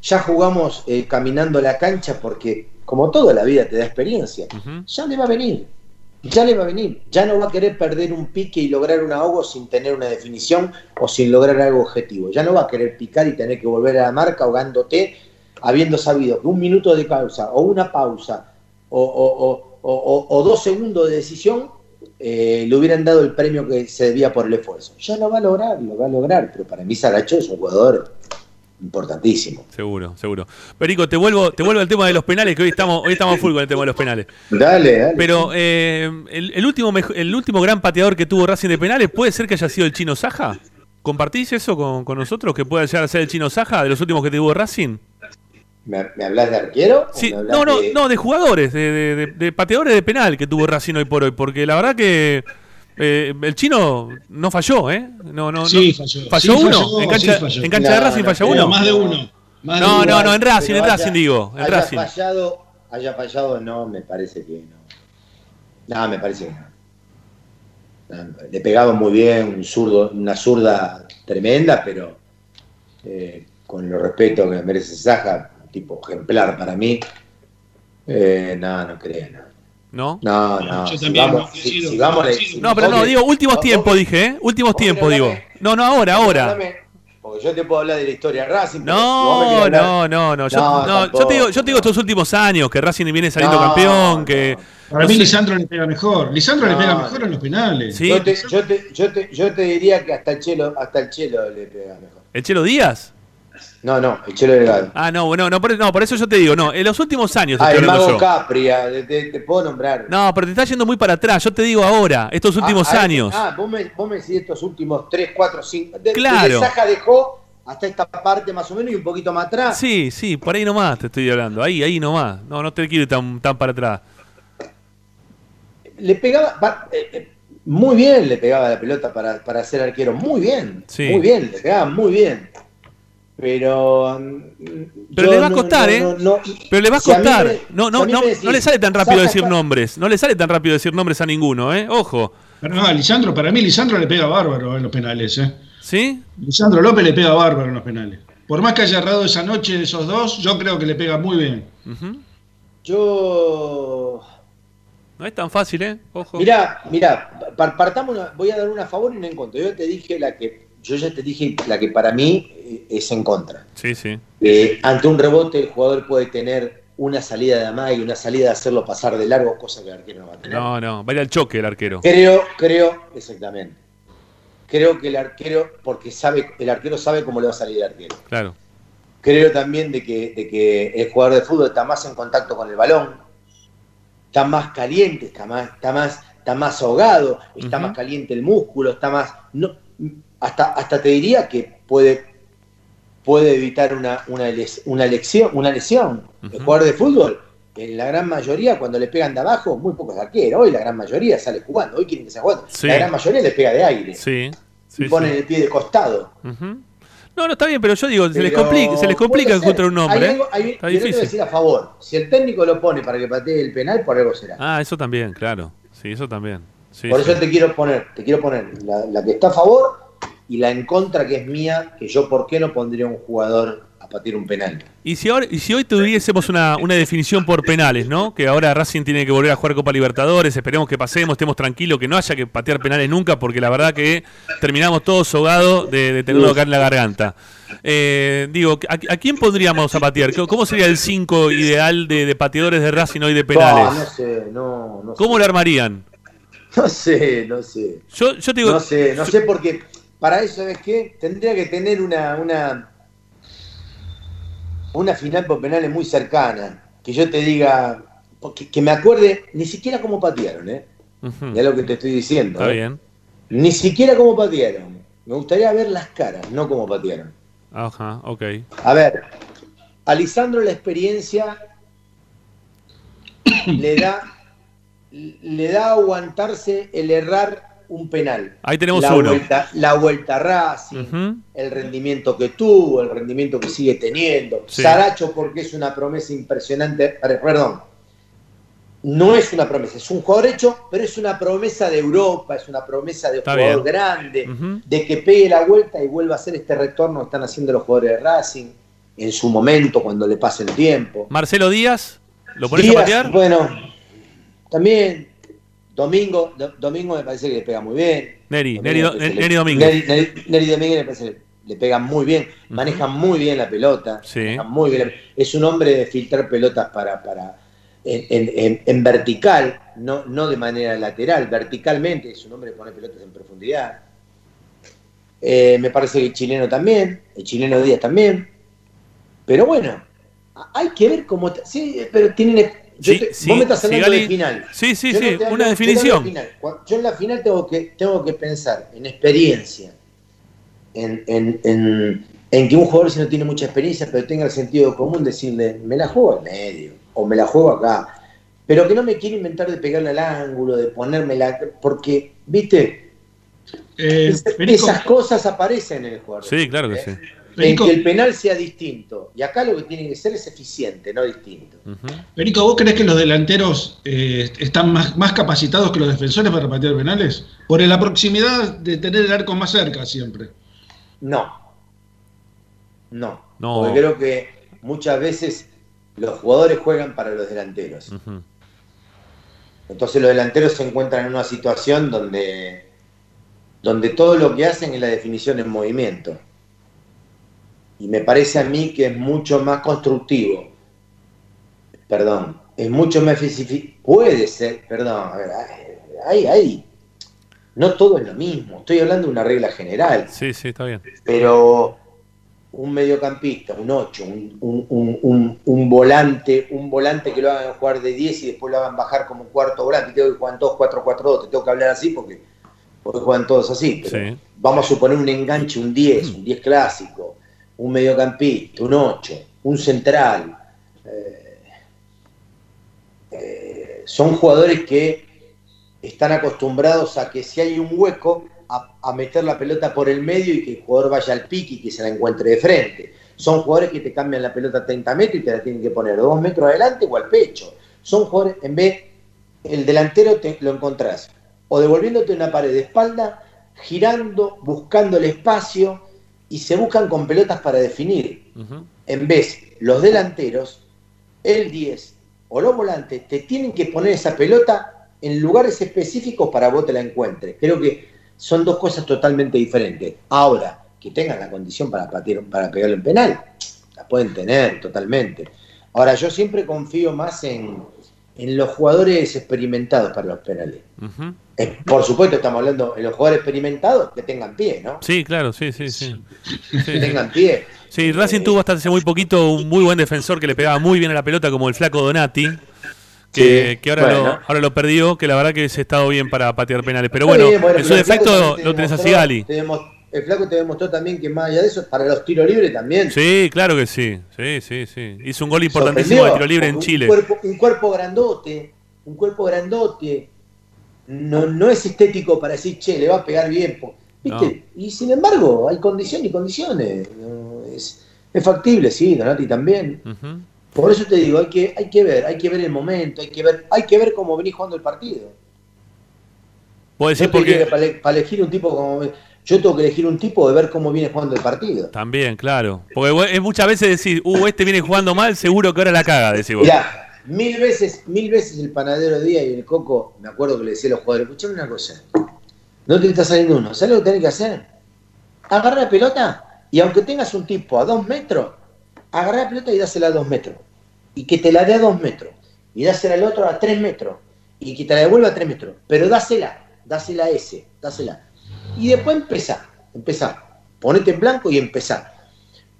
ya jugamos caminando la cancha porque como toda la vida te da experiencia, ya le va a venir, ya le va a venir, ya no va a querer perder un pique y lograr un ahogo sin tener una definición o sin lograr algo objetivo, ya no va a querer picar y tener que volver a la marca ahogándote, habiendo sabido que un minuto de pausa o una pausa o, dos segundos de decisión eh, le hubieran dado el premio que se debía por el esfuerzo. Ya lo va a lograr, lo va a lograr, pero para mí Saracho es un jugador importantísimo. Seguro, seguro. Perico, te vuelvo, te vuelvo al tema de los penales, que hoy estamos, hoy estamos full con el tema de los penales. Dale, dale. Pero eh, el, último, el último gran pateador que tuvo Racing de penales, ¿puede ser que haya sido el Chino Saja? ¿Compartís eso con, nosotros? ¿Que pueda llegar a ser el Chino Saja de los últimos que tuvo Racing? ¿Me, ¿Me, hablas de arquero? Sí, no, no, no, de jugadores, de, de, pateadores de penal que tuvo Racing hoy por hoy, porque la verdad que eh, el chino no falló, ¿eh? No, no, sí, falló. ¿Falló uno? ¿En cancha, ¿en cancha de Racing falló uno? Más de uno. no, no, no, en Racing, en Racing digo. En haya Racing. fallado, haya fallado, no, me parece que no. No, me parece que no. Le pegaba muy bien, un zurdo, una zurda tremenda, pero eh, con lo respeto que merece Saja, tipo ejemplar para mí, eh, no, no creo, no. ¿No? No, no. no, pero no, digo, últimos tiempos, dije, ¿eh? Últimos tiempos, digo. No, no, ahora, ahora. Porque yo te puedo hablar de la historia de Racing. No, no, no, no. Yo, no, yo, te digo, yo te digo estos últimos años que Racing viene saliendo campeón, que. Para mí Lisandro le pega mejor. Lisandro le pega mejor en los penales. ¿Sí? Yo, te, yo, te, yo, te, yo te diría que hasta el Chelo, hasta el Chelo le pega mejor. ¿El Chelo Díaz? No, no, el Chelo Delgado. Ah, no, bueno, no por, no, por eso yo te digo, no, en los últimos años. Ah, el Mago Capria, te, puedo nombrar. No, pero te está yendo muy para atrás, yo te digo ahora, estos últimos ah, años. Ah, vos me, vos me decís estos últimos 3, 4, 5. De, claro. De Saja dejó hasta esta parte más o menos y un poquito más atrás. Sí, sí, por ahí nomás te estoy hablando, ahí, ahí nomás. No, no te quiero ir tan, tan para atrás. Le pegaba, eh, eh, muy bien le pegaba la pelota para, para ser arquero, muy bien. Sí. Muy bien, le pegaba muy bien. Pero. Pero le va a costar, ¿eh? pero le va a costar. no, no, no, no le sale tan rápido decir nombres. No le sale tan rápido decir nombres a ninguno, ¿eh? Ojo. Pero no, a Lisandro, para mí Lisandro le pega bárbaro en los penales, ¿eh? ¿Sí? Lisandro López le pega bárbaro en los penales. Por más que haya errado esa noche esos dos, yo creo que le pega muy bien. Yo. No es tan fácil, ¿eh? Ojo. Mirá, mirá, partamos, voy a dar una a favor y una en contra. Yo te dije la que yo ya te dije la que para mí eh, es en contra. Sí, sí. Eh, ante un rebote el jugador puede tener una salida de amague y una salida de hacerlo pasar de largo, cosa que el arquero no va a tener. No, no, va al choque el arquero. Creo, creo, exactamente. Creo que el arquero, porque sabe, el arquero sabe cómo le va a salir el arquero. Claro. Creo también de que, de que el jugador de fútbol está más en contacto con el balón, está más caliente, está más, está más, está más ahogado, está más caliente el músculo, está más. No, hasta, hasta te diría que puede, puede evitar una, una, una, lesión, una lesión. El jugador de fútbol, en la gran mayoría, cuando le pegan de abajo, muy pocos arqueros. Hoy la gran mayoría sale jugando, hoy quieren que se jugando. La gran mayoría le pega de aire. Sí. y ponen el pie de costado. No, no está bien, pero yo digo, se les complica, se les complica encontrar un nombre. Hay hay, está difícil. decir a favor. Si el técnico lo pone para que patee el penal, por algo será. Ah, eso también, claro. Sí, eso también. por eso te quiero poner, te quiero poner la, la que está a favor y la en contra que es mía, que yo por qué no pondría un jugador a patir un penal. Y si, ahora, y si hoy tuviésemos una, una definición por penales, ¿no? Que ahora Racing tiene que volver a jugar Copa Libertadores, esperemos que pasemos, estemos tranquilos, que no haya que patear penales nunca, porque la verdad que terminamos todos ahogados de, de tenerlo acá en la garganta. Eh, digo, ¿a, quién pondríamos a patear? ¿Cómo sería el 5 ideal de, pateadores de Racing hoy de penales? No, no sé, no, no ¿Cómo lo armarían? No sé, no sé. Yo, yo digo, no sé, no sé porque para eso, ¿sabes qué? Tendría que tener una, una, una final por penales muy cercana. Que yo te diga, que, que me acuerde ni siquiera cómo patearon, ¿eh? Ya lo que te estoy diciendo. Está ¿eh? bien. Ni siquiera cómo patearon. Me gustaría ver las caras, no cómo patearon. Ajá, ok. A ver, a Lisandro la experiencia le da, le da aguantarse el errar un penal. Ahí tenemos la uno. Vuelta, la vuelta a Racing, el rendimiento que tuvo, el rendimiento que sigue teniendo. Sí. Saracho porque es una promesa impresionante. Per- Perdón, no es una promesa, es un jugador hecho, pero es una promesa de Europa, es una promesa de Está jugador bien. grande, de que pegue la vuelta y vuelva a hacer este retorno que están haciendo los jugadores de Racing en su momento, cuando le pase el tiempo. Marcelo Díaz, ¿lo pones a Díaz, patear? Bueno, también Domingo, Do- Domingo me parece que le pega muy bien. Neri, Domingo Neri, me Do- parece que Neri. Neri, Neri- Neri Domínguez me parece que le, pega muy bien, maneja muy bien la pelota, Sí. maneja muy bien. Es un hombre de filtrar pelotas para, para en, en- en- en vertical, no, no de manera lateral, verticalmente, es un hombre que pone pelotas en profundidad. Eh, me parece que el chileno también, el chileno Díaz también. Pero bueno, hay que ver cómo. Sí, pero tienen. Yo Sí, te- sí, vos me estás hablando Sigali- de final. Sí, sí, Yo sí, no te hablo- una definición. de final. Yo en la final tengo que, tengo que pensar en experiencia, en, en- en- en que un jugador si no tiene mucha experiencia, pero tenga el sentido común, decirle, me la juego al medio, o me la juego acá. Pero que no me quiera inventar de pegarle al ángulo, de ponérmela, porque, viste, Eh, Es- esas cosas aparecen en el jugador. Sí, claro que ¿eh? sí. En que el penal sea distinto. Y acá lo que tiene que ser es eficiente, no distinto. Ujú. Perico, ¿vos crees que los delanteros eh, están más, más capacitados que los defensores para patear penales? Por la proximidad de tener el arco más cerca siempre. No. No. No. Porque creo que muchas veces los jugadores juegan para los delanteros. Entonces los delanteros se encuentran en una situación donde, donde todo lo que hacen es la definición en movimiento. Y me parece a mí que es mucho más constructivo. Perdón, es mucho más efici- Puede ser, perdón, a ver, ahí, ahí. No todo es lo mismo. Estoy hablando de una regla general. Sí, sí, está bien. pero un mediocampista, un 8, un, un- un- un- un volante, un volante que lo hagan jugar de 10 y después lo hagan bajar como cuarto volante, tengo que jugar todos 4-4-2, te tengo que hablar así porque, porque juegan todos así, pero Sí. vamos a suponer un enganche, un 10, un 10 clásico, un mediocampista, un 8, un central. eh, eh, son jugadores que están acostumbrados a que si hay un hueco, a, meter la pelota por el medio y que el jugador vaya al pique y que se la encuentre de frente. Son jugadores que te cambian la pelota a 30 metros y te la tienen que poner dos metros adelante o al pecho. Son jugadores, en vez, el delantero te lo encontrás o devolviéndote una pared de espalda, girando, buscando el espacio y se buscan con pelotas para definir. En vez, los delanteros, el 10 o los volantes, te tienen que poner esa pelota en lugares específicos para vos te la encuentres. Creo que son dos cosas totalmente diferentes. Ahora, que tengan la condición para, patear, para pegarle en penal, la pueden tener totalmente. Ahora, yo siempre confío más en, en los jugadores experimentados para los penales. Eh, por supuesto, estamos hablando de los jugadores experimentados que tengan pie, ¿no? Sí, claro, sí, sí, sí. Que tengan pie. Sí, Racing tuvo hasta hace muy poquito un muy buen defensor que le pegaba muy bien a la pelota, como el flaco Donati, que, Sí, que ahora, bueno. lo, ahora lo perdió, que la verdad que se ha estado bien para patear penales. Pero bueno, bien, en su defecto lo tenés a Sigali. te El flaco te demostró también que más allá de eso, para los tiros libres también. Sí, claro que sí. Sí, sí, sí. Hizo un gol importantísimo de tiro libre en Chile. Un cuerpo, un cuerpo grandote, un cuerpo grandote, no, no es estético para decir, che, le va a pegar bien. ¿Viste? Y sin embargo, hay condiciones y condiciones. no, es, es factible, sí, Donati también. Por eso te digo, hay que, hay que ver, hay que ver el momento, hay que ver, hay que ver cómo venís jugando el partido. Te diría que porque... para, para elegir un tipo como. Yo tengo que elegir un tipo de ver cómo viene jugando el partido. También, claro. Porque es muchas veces decir, uh, este viene jugando mal, seguro que ahora la caga, decís vos. Mirá, mil veces, mil veces el panadero Díaz y el Coco, me acuerdo que le decía a los jugadores, escuchame una cosa, no te está saliendo uno, ¿sabes lo que tenés que hacer? Agarra la pelota y aunque tengas un tipo a dos metros, agarra la pelota y dásela a dos metros. Y que te la dé a dos metros. Y dásela al otro a tres metros. Y que te la devuelva a tres metros. Pero dásela, dásela a ese, dásela. Y después empezá, empezá. Ponete en blanco y empezá.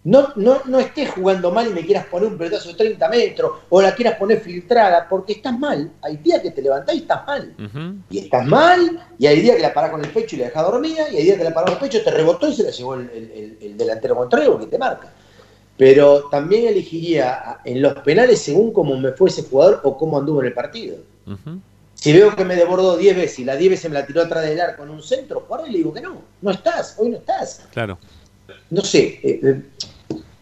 no, no, no estés jugando mal y me quieras poner un pelotazo de 30 metros o la quieras poner filtrada, porque estás mal. Hay días que te levantás y estás mal. Y estás mal, y hay días que la parás con el pecho y la dejás dormida, y hay días que la parás con el pecho, te rebotó y se la llevó el, delantero contrario que te marca. Pero también elegiría en los penales según cómo me fue ese jugador o cómo anduvo en el partido. Si veo que me desbordó 10 veces y la 10 veces me la tiró atrás del arco con un centro, por ahí le digo que no, no estás, hoy no estás. Claro. No sé, eh, eh,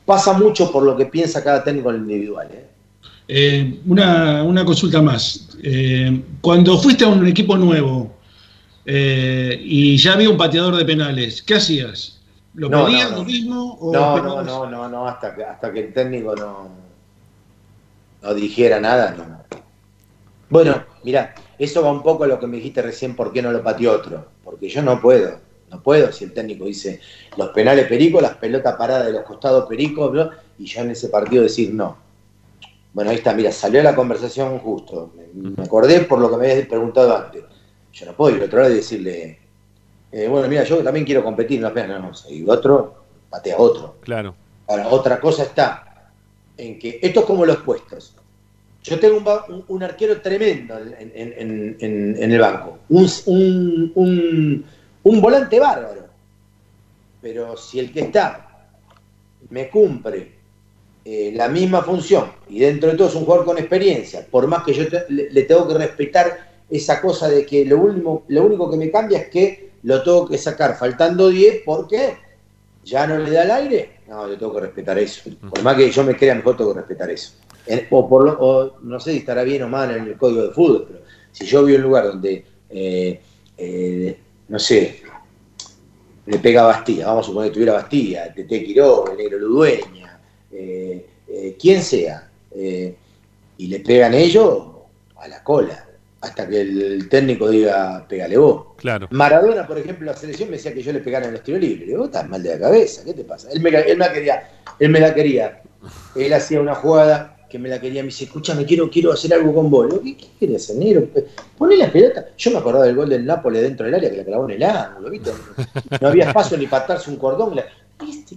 pasa mucho por lo que piensa cada técnico en el individual. ¿eh? eh una, consulta más. cuando fuiste a un equipo nuevo y ya había un pateador de penales, ¿qué hacías? ¿Lo pedías lo mismo? no, no, no, no, no, hasta que, hasta que el técnico no, no dijera nada, no. Bueno, mira, eso va un poco a lo que me dijiste recién, ¿por qué no lo pateó otro? Porque yo no puedo, no puedo si el técnico dice los penales perico, las pelotas paradas de los costados perico, y yo en ese partido decir no. Bueno, ahí está, mira, salió la conversación justo. Me, acordé por lo que me habías preguntado antes. Yo no puedo ir otro lado y decirle, eh, bueno, mira, yo también quiero competir penas, no, no, y otro patea otro. Claro. Ahora, otra cosa está en que esto es como los puestos. Yo tengo un, arquero tremendo en, el banco, un, volante bárbaro. Pero si el que está me cumple eh, la misma función y dentro de todo es un jugador con experiencia, por más que yo le, tengo que respetar esa cosa de que lo, último, lo único que me cambia es que lo tengo que sacar faltando 10 porque ya no le da el aire, no, yo tengo que respetar eso. Por más que yo me crea mejor, tengo que respetar eso o, por no sé si estará bien o mal en el código de fútbol, pero si yo vi un lugar donde, eh, eh, no sé, le pega a Bastilla, vamos a suponer que tuviera Bastilla, Tete Quiroga, el negro Ludueña, eh, quien sea, y le pegan ellos, a la cola, hasta que el técnico diga, pégale vos. Claro. Maradona, por ejemplo, la selección me decía que yo le pegara en el estilo libre. Le digo, estás mal de la cabeza, ¿qué te pasa? Él me, él me quería, él me la quería. Él hacía una jugada que me la quería, me dice, escúchame, quiero, quiero hacer algo con vos. ¿Qué, qué querés hacer, negro? Poné la pelota. Yo me acordaba del gol del Nápoles dentro del área que la clavó en el ángulo, ¿viste? No había espacio ni para atarse un cordón. ¿Viste?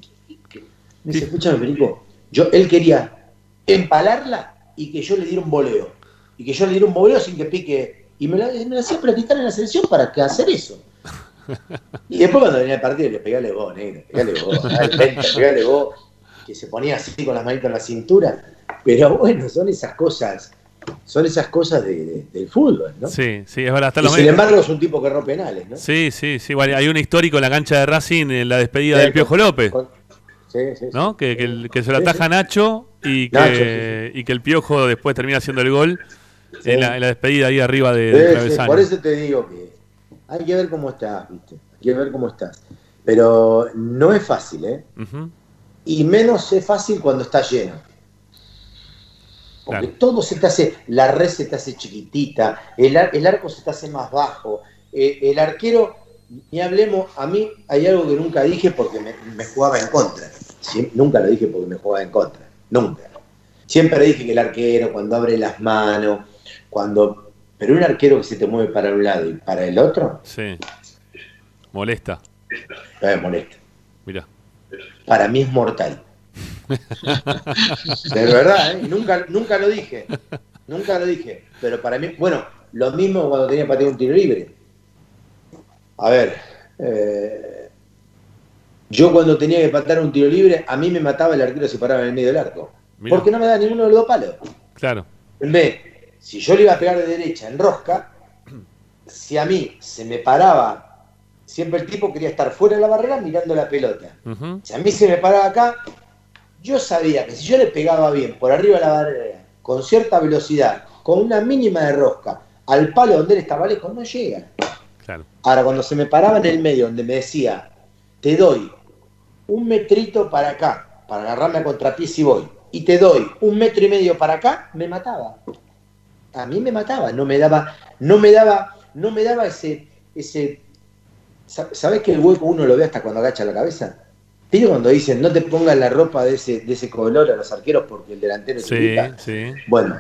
Me dice, escúchame, Perico, yo, él quería empalarla y que yo le diera un voleo. Y que yo le diera un voleo sin que pique. Y me la, me hacía practicar en la selección para que hacer eso. Y después cuando venía el partido le pegale vos, negro, pegale vos, pegale vos, que se ponía así con las manitas en la cintura pero bueno, son esas cosas, son esas cosas del fútbol, ¿no? Sí, sí, es verdad. y sin embargo es un tipo que rompe penales, ¿no? Sí, sí, sí. hay un histórico en la cancha de Racing en la despedida del Piojo López. Sí, sí, ¿no? Que, que, se lo ataja Nacho y que, y que el Piojo después termina haciendo el gol en la, despedida ahí arriba de, de Por eso te digo que hay que ver cómo estás, ¿viste? Hay que ver cómo estás. Pero no es fácil, ¿eh? Y menos es fácil cuando está lleno. Porque todo se te hace, la red se te hace chiquitita, el, arco se te hace más bajo, eh, el arquero, ni hablemos, a mí hay algo que nunca dije porque me, jugaba en contra. nunca lo dije porque me jugaba en contra, nunca. Siempre dije que el arquero cuando abre las manos, cuando... Pero un arquero que se te mueve para un lado y para el otro... Sí. Molesta. me molesta. Mira. Para mí es mortal. de verdad, ¿eh? nunca, nunca lo dije. Nunca lo dije. Pero para mí, bueno, lo mismo cuando tenía que patear un tiro libre. A ver, eh, yo cuando tenía que patear un tiro libre, a mí me mataba el arquero si paraba en el medio del arco. Porque no me da ninguno de los dos palos. Claro. En vez, si yo le iba a pegar de derecha en rosca, si a mí se me paraba, siempre el tipo quería estar fuera de la barrera mirando la pelota. Si a mí se me paraba acá, yo sabía que si yo le pegaba bien por arriba de la barrera, con cierta velocidad, con una mínima de rosca, al palo donde él estaba lejos, no llega. Ahora, cuando se me paraba en el medio, donde me decía, te doy un metrito para acá, para agarrarme a contrapié si voy, y te doy un metro y medio para acá, me mataba. A mí me mataba, no me daba, no me daba, no me daba ese, ese, ¿sabes que el hueco uno lo ve hasta cuando agacha la cabeza? ¿Viste cuando dicen no te pongas la ropa de ese, de ese color a los arqueros porque el delantero sí, sí. Bueno,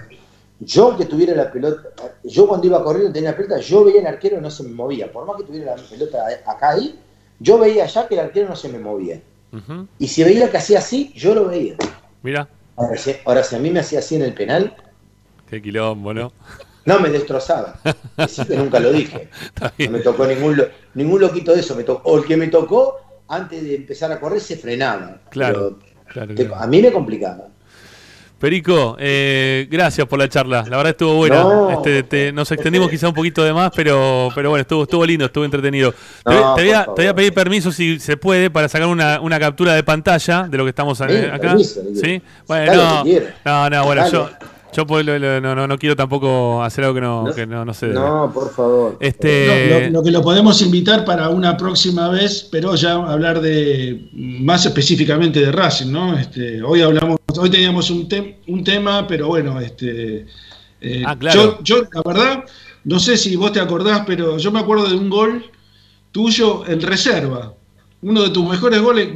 yo que tuviera la pelota, yo cuando iba corriendo tenía la pelota, yo veía el arquero arquero no se me movía. Por más que tuviera la pelota acá ahí, yo veía ya que el arquero no se me movía. Y si veía que hacía así, yo lo veía. Mira. Ahora si, a mí me hacía así en el penal. Qué quilombo, ¿no? No, me destrozaba. Que nunca lo dije. No me tocó ningún, ningún loquito de eso. Me tocó, o el que me tocó, antes de empezar a correr, se frenaba. Claro. A mí me complicaba. Perico, eh, gracias por la charla. La verdad estuvo buena. este, nos extendimos quizá un poquito de más, pero, pero bueno, estuvo, estuvo lindo, estuvo entretenido. te, voy a, pedir permiso si se puede para sacar una, una captura de pantalla de lo que estamos acá. ¿Sí? Bueno, no, no, bueno, yo, yo pues, no, no, no, quiero tampoco hacer algo que no, que no, no sé. No, por favor. Este... Lo, que lo podemos invitar para una próxima vez, pero ya hablar de más específicamente de Racing, ¿no? Este, hoy hablamos, hoy teníamos un, un tema, pero bueno, este, eh, ah, claro. yo, yo, la verdad, no sé si vos te acordás, pero yo me acuerdo de un gol tuyo en reserva. Uno de tus mejores goles,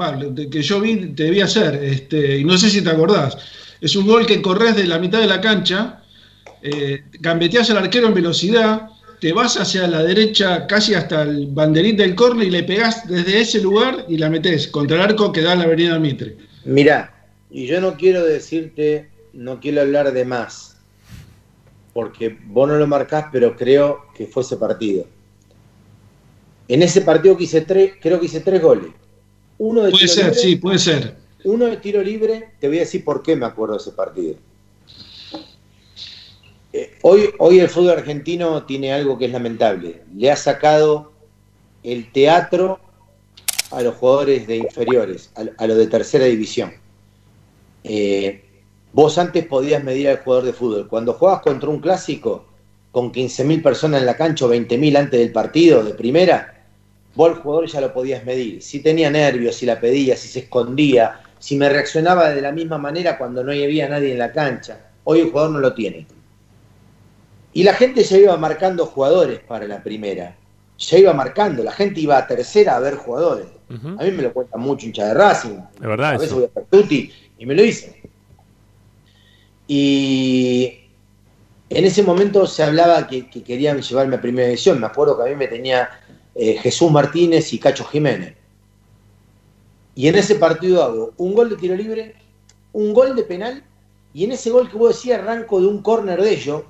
que yo vi, te vi hacer, este, y no sé si te acordás es un gol que corres de la mitad de la cancha, eh, gambeteas al arquero en velocidad, te vas hacia la derecha casi hasta el banderín del córner y le pegás desde ese lugar y la metes contra el arco que da la avenida Mitre. Mirá, y yo no quiero decirte, no quiero hablar de más, porque vos no lo marcás, pero creo que fue ese partido. En ese partido que hice tres, creo que hice tres goles. Uno de puede ser, sí, puede ser uno de tiro libre, te voy a decir por qué me acuerdo de ese partido. Eh, hoy, hoy el fútbol argentino tiene algo que es lamentable. Le ha sacado el teatro a los jugadores de inferiores, a, los de tercera división. Eh, vos antes podías medir al jugador de fútbol. Cuando jugabas contra un clásico con 15.000 personas en la cancha o 20.000 antes del partido de primera, vos al jugador ya lo podías medir. Si tenía nervios, si la pedía, si se escondía, si me reaccionaba de la misma manera cuando no había nadie en la cancha. Hoy el jugador no lo tiene. Y la gente ya iba marcando jugadores para la primera. Ya iba marcando, la gente iba a tercera a ver jugadores. A mí me lo cuenta mucho hincha de Racing. De verdad. A veces voy a Pertuti y me lo dice. Y en ese momento se hablaba que, querían llevarme a primera división. Me acuerdo que a mí me tenía eh, Jesús Martínez y Cacho Jiménez. Y en ese partido hago un gol de tiro libre, un gol de penal, y en ese gol que vos decías arranco de un córner de ellos.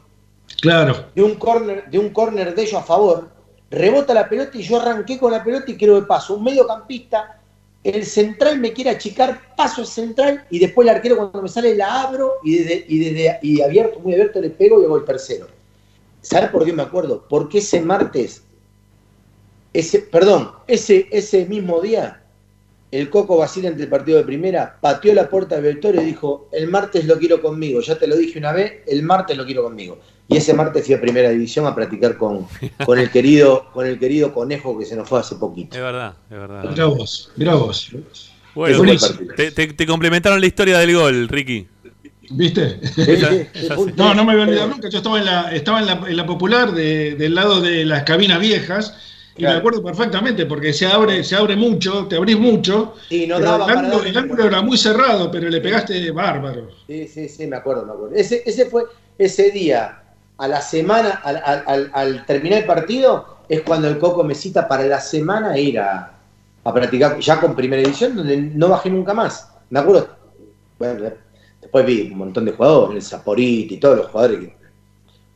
Claro. De un córner de un córner de ellos a favor. Rebota la pelota y yo arranqué con la pelota y quiero de paso. Un mediocampista, el central me quiere achicar, paso el central y después el arquero cuando me sale la abro y desde, y desde y abierto, muy abierto le pego y hago el tercero. ¿Sabes por qué me acuerdo? Porque ese martes, ese, perdón, ese, ese mismo día el Coco Basile ante el partido de primera, pateó la puerta del Victorio y dijo, el martes lo quiero conmigo, ya te lo dije una vez, el martes lo quiero conmigo. Y ese martes fui a primera división a practicar con, con el querido, con el querido conejo que se nos fue hace poquito. Es verdad, es verdad. Mirá vos, mirá vos. Bueno, te, complementaron la historia del gol, Ricky. ¿Viste? no, no me voy a olvidar nunca. Yo estaba en la, estaba en la, en la popular del lado de las cabinas viejas y me acuerdo perfectamente, porque se abre, se abre mucho, te abrís mucho. Sí, no daba el, ángulo, el ángulo era muy cerrado, pero le pegaste bárbaro. Sí, sí, sí, me acuerdo, me acuerdo. Ese, ese fue ese día, a la semana, al, terminar el partido, es cuando el Coco me cita para la semana ir a, a practicar ya con primera edición, donde no bajé nunca más. Me acuerdo, bueno, después vi un montón de jugadores, el Zaporiti y todos los jugadores que.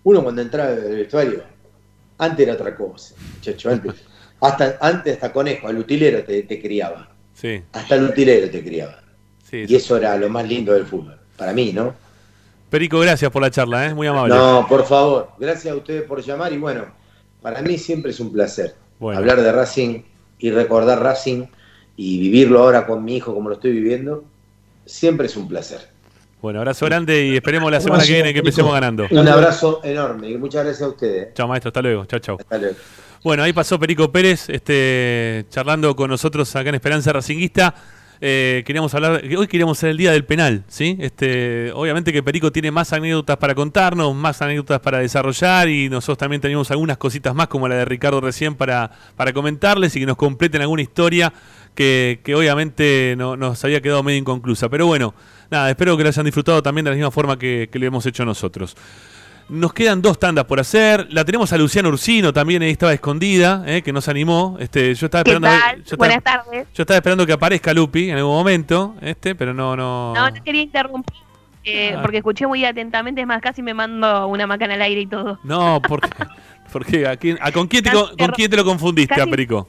Uno cuando entraba el vestuario antes era otra cosa, muchacho. Antes, hasta, antes hasta conejo, al utilero te, criaba. Sí. Hasta el utilero te criaba. y eso era lo más lindo del fútbol. Para mí, ¿no? Perico, gracias por la charla, ¿eh? muy amable. No, por favor, gracias a ustedes por llamar y bueno, para mí siempre es un placer hablar de Racing y recordar Racing y vivirlo ahora con mi hijo como lo estoy viviendo, siempre es un placer. Bueno, abrazo grande y esperemos la semana que viene que empecemos ganando. Un abrazo enorme y muchas gracias a ustedes. Chao, maestro, hasta luego. Chao, chao. Hasta luego. Bueno, ahí pasó Perico Pérez, este, charlando con nosotros acá en Esperanza Racinguista. Eh, queríamos hablar, hoy queríamos ser el día del penal, ¿sí? Este, obviamente que Perico tiene más anécdotas para contarnos, más anécdotas para desarrollar y nosotros también tenemos algunas cositas más como la de Ricardo recién para, para comentarles y que nos completen alguna historia que, obviamente no, nos había quedado medio inconclusa. Pero bueno, nada, espero que lo hayan disfrutado también de la misma forma que, que lo hemos hecho nosotros. Nos quedan dos tandas por hacer. La tenemos a Luciana Ursino también, ahí estaba escondida, eh, que nos animó. Este, yo estaba esperando. Yo Buenas tardes. Yo estaba esperando que aparezca Lupi en algún momento, este, pero no, no. No, no quería interrumpir. Eh, porque escuché muy atentamente, es más, casi me mando una macana al aire y todo. No, porque, porque ¿a ¿con, quién te, con, quién te lo confundiste, casi, Perico?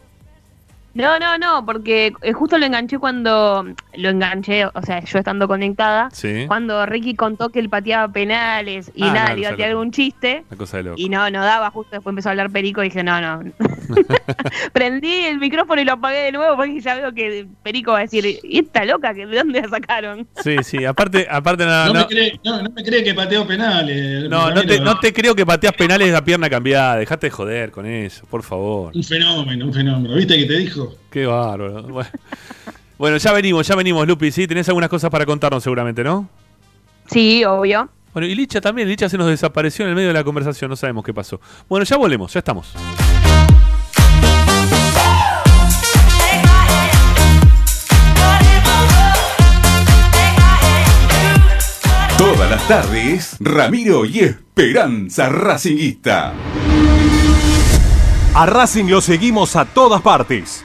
No, no, no, porque eh, justo lo enganché cuando lo enganché, o sea, yo estando conectada, cuando Ricky contó que él pateaba penales y ah, nada, le iba a tirar algún chiste. Y no, no daba, justo después empezó a hablar Perico y dije, no, no. Prendí el micrófono y lo apagué de nuevo porque ya veo que Perico va a decir, ¿y esta loca que de dónde la sacaron? Sí, sí, aparte, aparte nada. No, no, Me cree, no, me cree que pateo penales. No, no te, no te creo que pateas penales a pierna cambiada, dejate de joder con eso, por favor. Un fenómeno, un fenómeno. ¿Viste que te dijo? Qué bárbaro. Bueno. ya venimos, ya venimos, Lupi, ¿sí? Tenés algunas cosas para contarnos seguramente, ¿no? Sí, obvio. Bueno, y Licha también, Licha se nos desapareció en el medio de la conversación, no sabemos qué pasó. Bueno, ya volvemos, ya estamos. Todas las tardes, Ramiro y Esperanza Racinguista. A Racing lo seguimos a todas partes,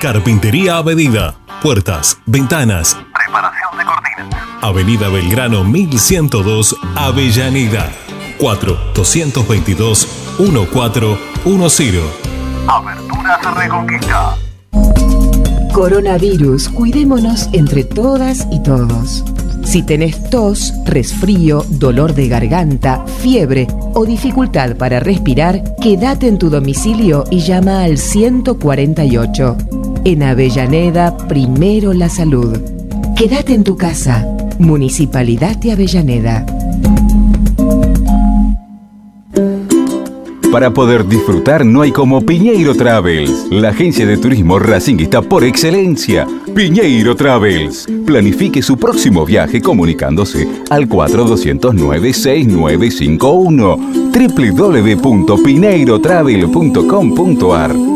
Carpintería a medida. Puertas, ventanas. Preparación de cortinas. Avenida Belgrano 1102, Avellaneda. 4-222-1410. Aberturas Reconquista. Coronavirus, cuidémonos entre todas y todos. Si tenés tos, resfrío, dolor de garganta, fiebre o dificultad para respirar, quédate en tu domicilio y llama al 148. En Avellaneda, primero la salud. Quédate en tu casa. Municipalidad de Avellaneda. Para poder disfrutar no hay como Piñeiro Travels, la agencia de turismo racinguista por excelencia. Piñeiro Travels. Planifique su próximo viaje comunicándose al 4209-6951 www.pineirotravel.com.ar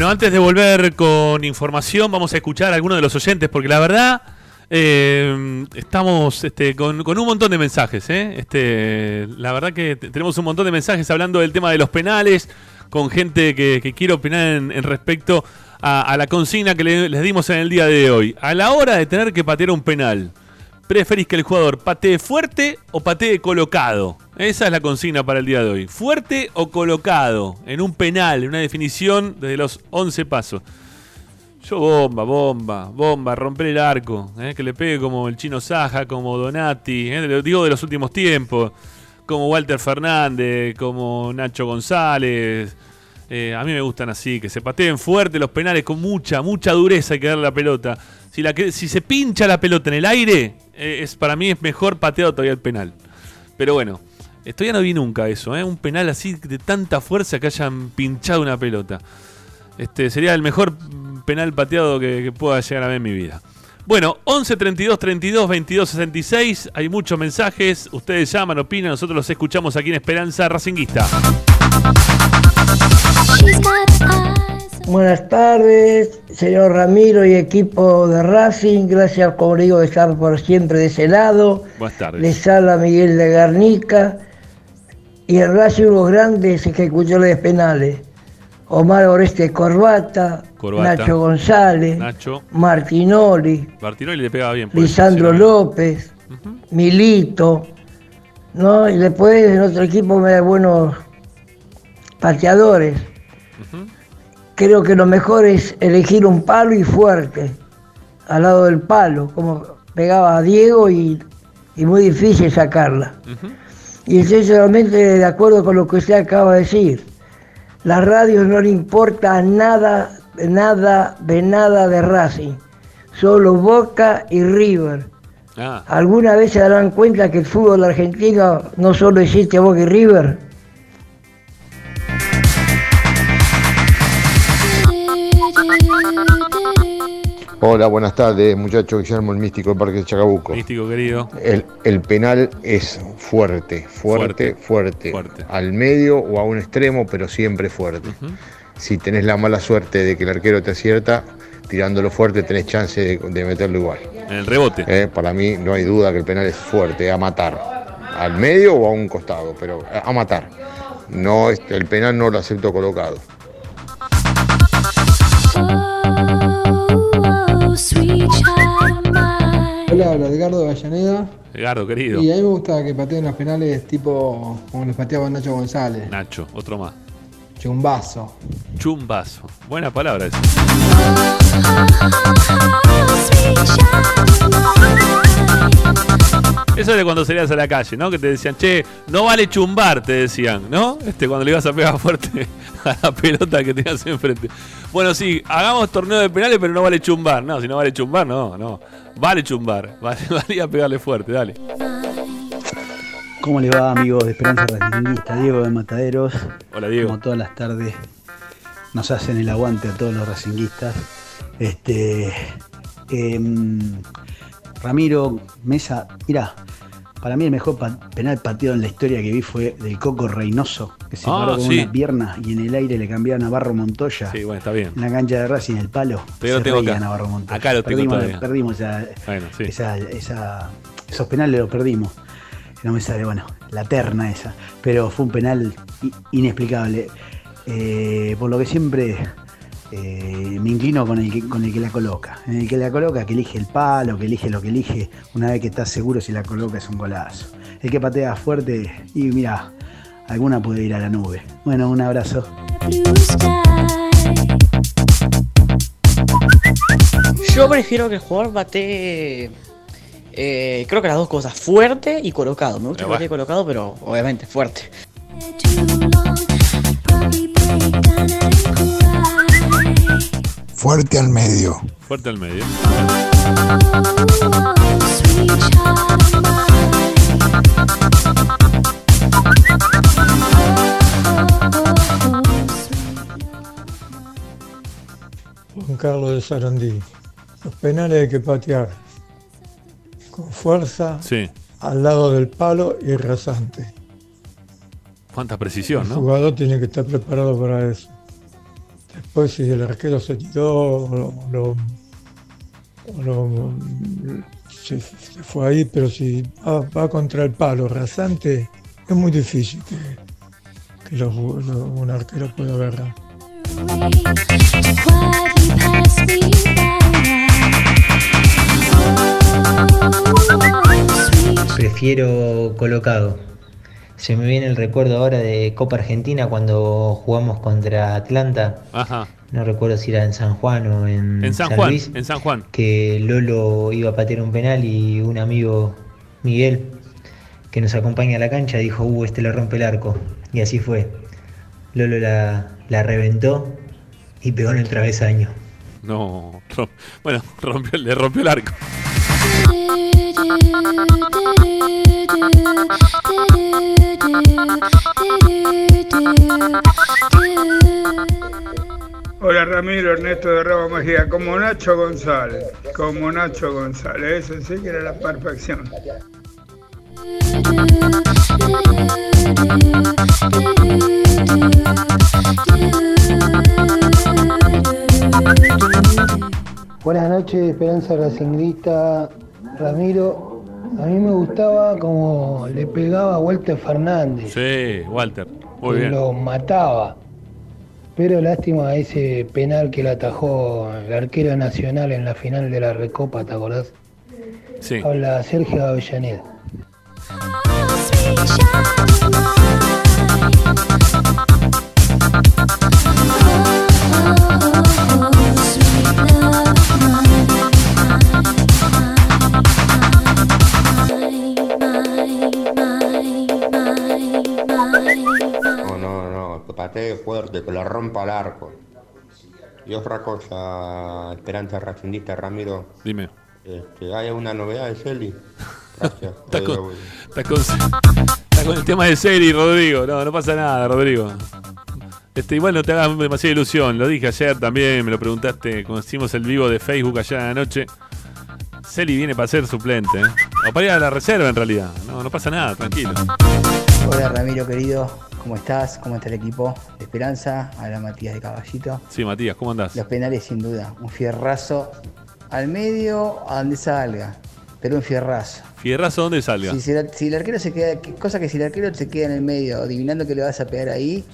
Bueno, antes de volver con información, vamos a escuchar a algunos de los oyentes, porque la verdad eh, estamos este, con, un montón de mensajes. ¿eh? Este, la verdad que tenemos un montón de mensajes hablando del tema de los penales, con gente que, quiere opinar en, respecto a, la consigna que les dimos en el día de hoy. A la hora de tener que patear un penal, ¿preferís que el jugador patee fuerte o patee colocado? Esa es la consigna para el día de hoy. ¿Fuerte o colocado? En un penal, en una definición desde los 11 pasos. Yo bomba, bomba, bomba, romper el arco, eh, que le pegue como el chino Saja, como Donati, eh, digo de los últimos tiempos, como Walter Fernández, como Nacho González. Eh, a mí me gustan así, que se pateen fuerte los penales con mucha, mucha dureza hay que darle la pelota. Si, la si se pincha la pelota en el aire, es, para mí es mejor pateado todavía el penal. Pero bueno, esto ya no vi nunca eso, un penal así de tanta fuerza que hayan pinchado una pelota. Este, sería el mejor penal pateado que, pueda llegar a ver en mi vida. Bueno, 11 32 32 22 66. Hay muchos mensajes. Ustedes llaman, opinan. Nosotros los escuchamos aquí en Esperanza Racinguista. Buenas tardes, señor Ramiro y equipo de Racing. Gracias, como digo, de estar por siempre de ese lado. Buenas tardes. Les habla Miguel de Garnica. Y el Racing, los grandes ejecutores penales. Omar Oreste Corbata, Nacho González, Martinoli, Martinoli le pegaba bien. Lisandro López, Milito, ¿no? Y después en otro equipo me da buenos pateadores. Creo que lo mejor es elegir un palo y fuerte, al lado del palo, como pegaba a Diego y, muy difícil sacarla. Y estoy solamente de acuerdo con lo que usted acaba de decir la radio no le importa nada, nada, de nada de Racing. Solo Boca y River. Ah. ¿Alguna vez se darán cuenta que el fútbol argentino no solo existe Boca y River? Hola, buenas tardes, muchachos. Guillermo, el místico del Parque de Chacabuco. Místico, querido. El, penal es fuerte, fuerte, fuerte, Al medio o a un extremo, pero siempre fuerte. Si tenés la mala suerte de que el arquero te acierta, tirándolo fuerte tenés chance de, meterlo igual. En el rebote. Eh, para mí no hay duda que el penal es fuerte, a matar. Al medio o a un costado, pero a matar. No, el penal no lo acepto colocado. Hola, habla Edgardo Vallaneda. Edgardo, querido. Y a mí me gusta que pateen los penales tipo como los pateaba Nacho González. Nacho, otro más. Chumbazo. Chumbazo. Buena palabra esa. Eso es de cuando salías a la calle, ¿no? Que te decían, che, no vale chumbar, te decían, ¿no? Este, cuando le ibas a pegar fuerte a la pelota que tenías enfrente. Bueno, sí, hagamos torneo de penales, pero no vale chumbar. No, si no vale chumbar, no, no. Vale chumbar. Vale, valía pegarle fuerte, dale. ¿Cómo le va, amigos de Esperanza Racingista? Diego de Mataderos. Hola, Diego. Como todas las tardes nos hacen el aguante a todos los racinguistas. Este, em, Ramiro, Mesa, mira, para mí el mejor penal pateado en la historia que vi fue del Coco Reynoso, que se paró ah, con una pierna y en el aire le cambiaron a Navarro Montoya. Sí, bueno, está bien. En la cancha de Racing, el palo. Pero se tengo acá. Navarro Montoya. Acá lo tengo perdimos, perdimos esa, esa, esos penales los perdimos. No me sale, bueno, la terna esa. Pero fue un penal inexplicable. Eh, por lo que siempre eh, me inclino con el, que, con el que la coloca. En el que la coloca, que elige el palo, que elige lo que elige, una vez que está seguro si la coloca es un golazo. El que patea fuerte y mira, alguna puede ir a la nube. Bueno, un abrazo. Yo prefiero que el jugador bate. Eh, creo que las dos cosas, fuerte y colocado. Me gusta que bate colocado, pero obviamente fuerte. Fuerte al medio. Fuerte al medio. Juan Carlos de Sarandí. Los penales hay que patear con fuerza, sí. al lado del palo y rasante. Cuánta precisión, ¿no? El jugador tiene que estar preparado para eso. Después, si el arquero se tiró o lo, se, fue ahí, pero si va, contra el palo rasante, es muy difícil que un arquero pueda agarrar. Prefiero colocado. Se me viene el recuerdo ahora de Copa Argentina cuando jugamos contra Atlanta. Ajá. No recuerdo si era en San Juan o en, en San, Juan. En San Juan. Que Lolo iba a patear un penal y un amigo, Miguel, que nos acompaña a la cancha, dijo, uh, este le rompe el arco. Y así fue. Lolo la, la reventó y pegó en el travesaño. No, bueno, rompió, le rompió el arco. Hola Ramiro, Ernesto de Rabo Mejía, como Nacho González, como Nacho González, eso sí que era la perfección. Buenas noches, Esperanza Racingrista, Ramiro. A mí me gustaba como le pegaba a Walter Fernández. Sí, Walter, muy bien. Lo mataba. Pero lástima ese penal que le atajó el arquero nacional en la final de la Recopa, ¿te acordás? Sí. Habla Sergio Avellaneda. Fuerte, que lo rompa al arco. Y otra cosa, Esperanza Racindista, Ramiro. Dime. Este, ¿Hay alguna novedad de Celi? Gracias. está, con, el tema de Celi, Rodrigo. No, no pasa nada, Rodrigo. Este, igual no te hagas demasiada ilusión. Lo dije ayer también, me lo preguntaste cuando hicimos el vivo de Facebook allá en la noche. Celi viene para ser suplente, ¿eh? O para ir a la reserva en realidad. No, no pasa nada, tranquilo. Hola Ramiro querido, ¿cómo estás? ¿Cómo está el equipo de Esperanza? Habla Matías de Caballito. Sí, Matías, ¿cómo andás? Los penales sin duda, un fierrazo al medio a donde salga, pero un fierrazo. ¿Fierrazo dónde salga? Si, si, el arquero se queda, cosa que si el arquero se queda en el medio, adivinando que le vas a pegar ahí,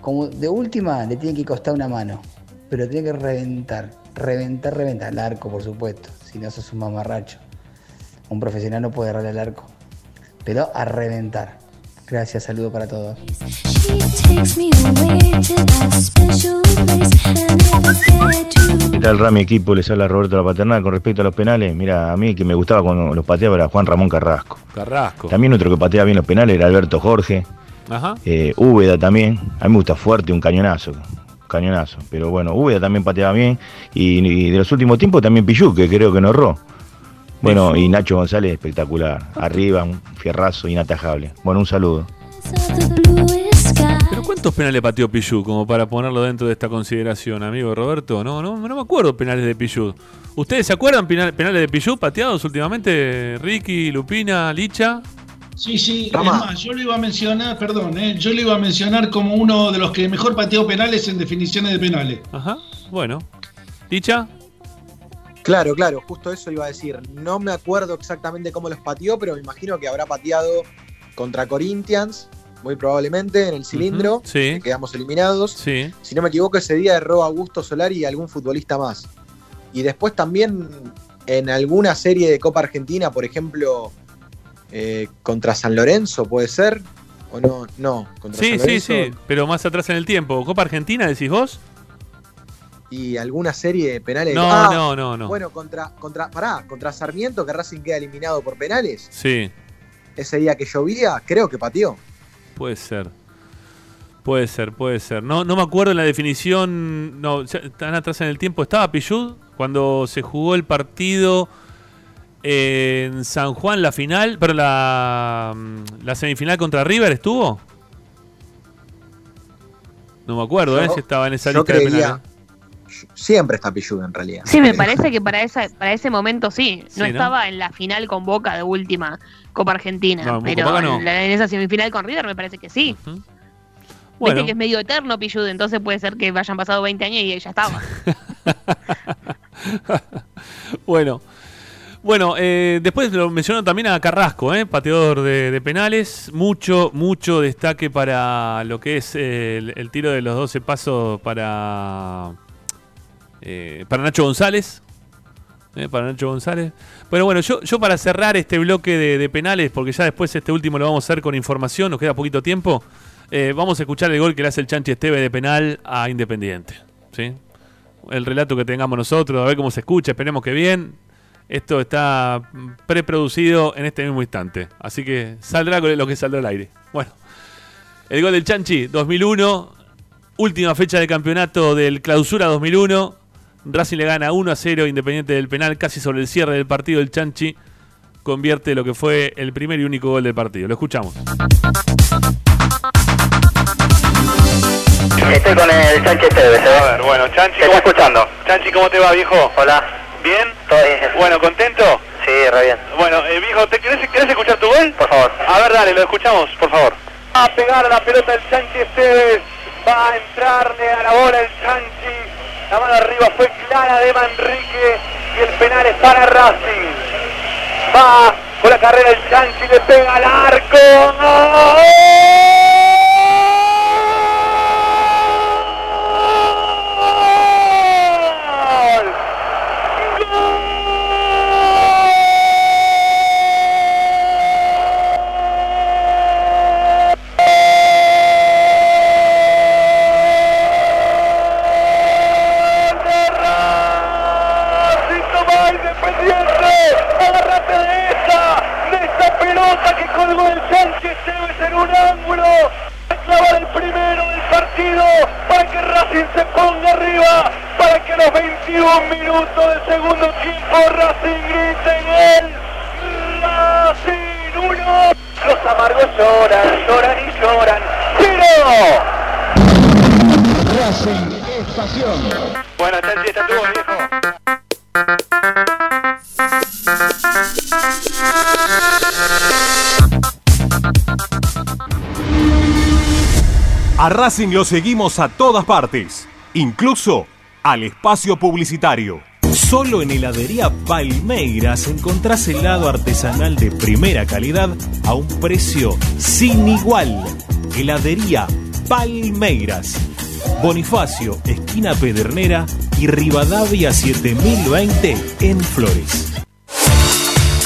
como de última le tiene que costar una mano, pero tiene que reventar, reventar, reventar. El arco, por supuesto, si no sos un mamarracho. Un profesional no puede agarrar el arco, pero a reventar. Gracias, saludo para todos. ¿Qué tal, Rami equipo? Les habla Roberto La Paternal. Con respecto a los penales, mira, a mí que me gustaba cuando los pateaba era Juan Ramón Carrasco. Carrasco. También otro que pateaba bien los penales era Alberto Jorge. Ajá. Eh, Úbeda también. A mí me gusta fuerte, un cañonazo. Cañonazo. Pero bueno, Úbeda también pateaba bien. Y, de los últimos tiempos también Pillú, que creo que no erró. Bueno, y Nacho González espectacular. Arriba, un fierrazo inatajable. Bueno, un saludo. ¿Pero cuántos penales pateó Pichu como para ponerlo dentro de esta consideración, amigo Roberto? No, no, no me acuerdo penales de Pichu. ¿Ustedes se acuerdan penales de Pichu pateados últimamente? Ricky, Lupina, Licha. Sí, sí, es más, yo lo iba a mencionar, perdón, eh, yo lo iba a mencionar como uno de los que mejor pateó penales en definiciones de penales. Ajá, bueno. ¿Licha? Claro, claro, justo eso iba a decir. No me acuerdo exactamente cómo los pateó, pero me imagino que habrá pateado contra Corinthians, muy probablemente, en el cilindro. sí. quedamos eliminados. Sí. Si no me equivoco, ese día erró Augusto Solari y algún futbolista más. Y después también en alguna serie de Copa Argentina, por ejemplo, eh, contra San Lorenzo, ¿puede ser? ¿O no? No, contra sí, San Lorenzo. Sí, sí, pero más atrás en el tiempo. ¿Copa Argentina decís vos? Y alguna serie de penales. No, ah, no, no, no. Bueno, contra, contra, pará, contra Sarmiento, que Racing queda eliminado por penales. Sí. Ese día que llovía, creo que pateó. Puede ser. Puede ser, puede ser. No, no me acuerdo la definición. No, están atrás en el tiempo. ¿Estaba Pichud cuando se jugó el partido en San Juan, la final? Pero la, la semifinal contra River estuvo. No me acuerdo, ¿eh? Si estaba en esa lista de penales siempre está Pichu en realidad. Sí, me parece que para esa, para ese momento sí. No estaba en la final con Boca de última Copa Argentina. pero en, esa semifinal con River me parece que sí. Viste que es medio eterno Pichu, entonces puede ser que hayan pasado 20 años y ya estaba. bueno. Bueno, eh, después lo mencionó también a Carrasco, eh, pateador de, penales. Mucho, mucho destaque para lo que es el, tiro de los 12 pasos para, eh, para Nacho González. Eh, para Nacho González. Pero bueno, yo, para cerrar este bloque de, penales, porque ya después este último lo vamos a hacer con información, nos queda poquito tiempo. vamos a escuchar el gol que le hace el Chanchi Esteve de penal a Independiente. ¿sí? El relato que tengamos nosotros, a ver cómo se escucha, esperemos que bien. Esto está preproducido en este mismo instante. Así que saldrá con lo que saldrá al aire. Bueno, el gol del Chanchi, 2001. Última fecha de campeonato del Clausura 2001. Racing le gana 1 a 0 Independiente del penal, casi sobre el cierre del partido. El Chanchi convierte lo que fue el primer y único gol del partido. Lo escuchamos. Estoy con el Chanchi Esteves. ¿eh? A ver, bueno, Chanchi. ¿Cómo, escuchando? Chanchi, ¿cómo te va, viejo? Hola. ¿Bien? Todo bien. Bueno, ¿contento? Sí, re bien. Bueno, eh, viejo, ¿te querés, escuchar tu gol? Por favor. A ver, dale, lo escuchamos, por favor. Va a pegar a la pelota el Chanchi Esteves. Va a entrarle a la bola el Chanchi. La mano arriba fue clara de Manrique y el penal es para Racing. Va con la carrera el Chanchi, le pega al arco. Racing lo seguimos a todas partes, incluso al espacio publicitario. Solo en heladería Palmeiras encontrás helado artesanal de primera calidad a un precio sin igual. Heladería Palmeiras. Bonifacio, esquina Pedernera y Rivadavia 7020 en Flores.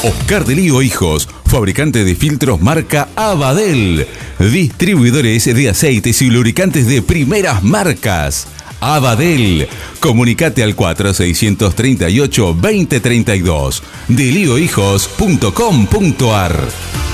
Oscar de Lío Hijos, fabricante de filtros marca Abadel Distribuidores de aceites y lubricantes de primeras marcas. Abadel. Comunicate al 4638-2032. Deliohijos.com.ar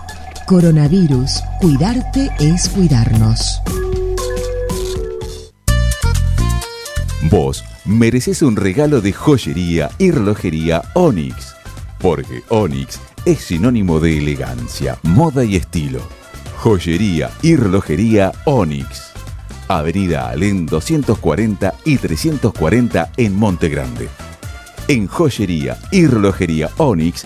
Coronavirus. Cuidarte es cuidarnos. Vos mereces un regalo de joyería y relojería Onyx, porque Onyx es sinónimo de elegancia, moda y estilo. Joyería y relojería Onyx. Avenida Alén 240 y 340 en Monte Grande. En joyería y relojería Onyx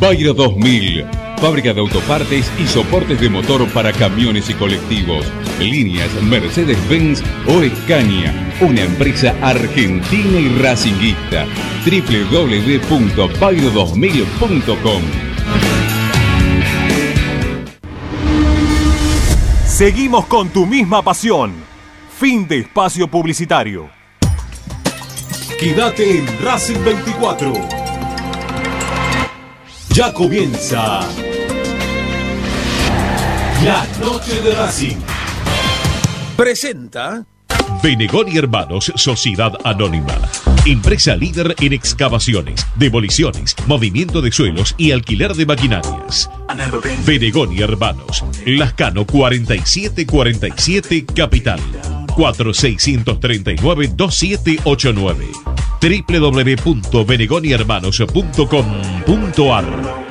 Bayra 2000 Fábrica de autopartes y soportes de motor para camiones y colectivos. Líneas Mercedes-Benz o Escaña. Una empresa argentina y racinguista. www.pairo2000.com Seguimos con tu misma pasión. Fin de espacio publicitario. Quédate en Racing 24. Ya comienza la noche de Racing. Presenta Benegón y Hermanos, Sociedad Anónima. Empresa líder en excavaciones, demoliciones, movimiento de suelos y alquiler de maquinarias. Benegón y Hermanos, Lascano 4747 Capital. 4639-2789 www.benegonihermanos.com.ar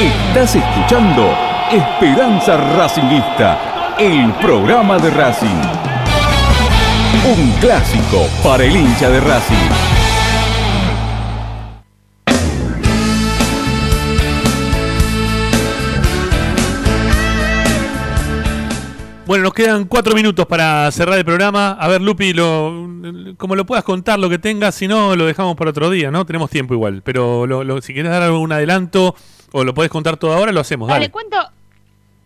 Estás escuchando Esperanza Racingista, el programa de Racing. Un clásico para el hincha de Racing. Bueno, nos quedan cuatro minutos para cerrar el programa. A ver, Lupi, lo, como lo puedas contar, lo que tengas, si no, lo dejamos para otro día, ¿no? Tenemos tiempo igual. Pero si quieres dar algún adelanto o lo puedes contar todo ahora, lo hacemos. Dale, dale. cuento,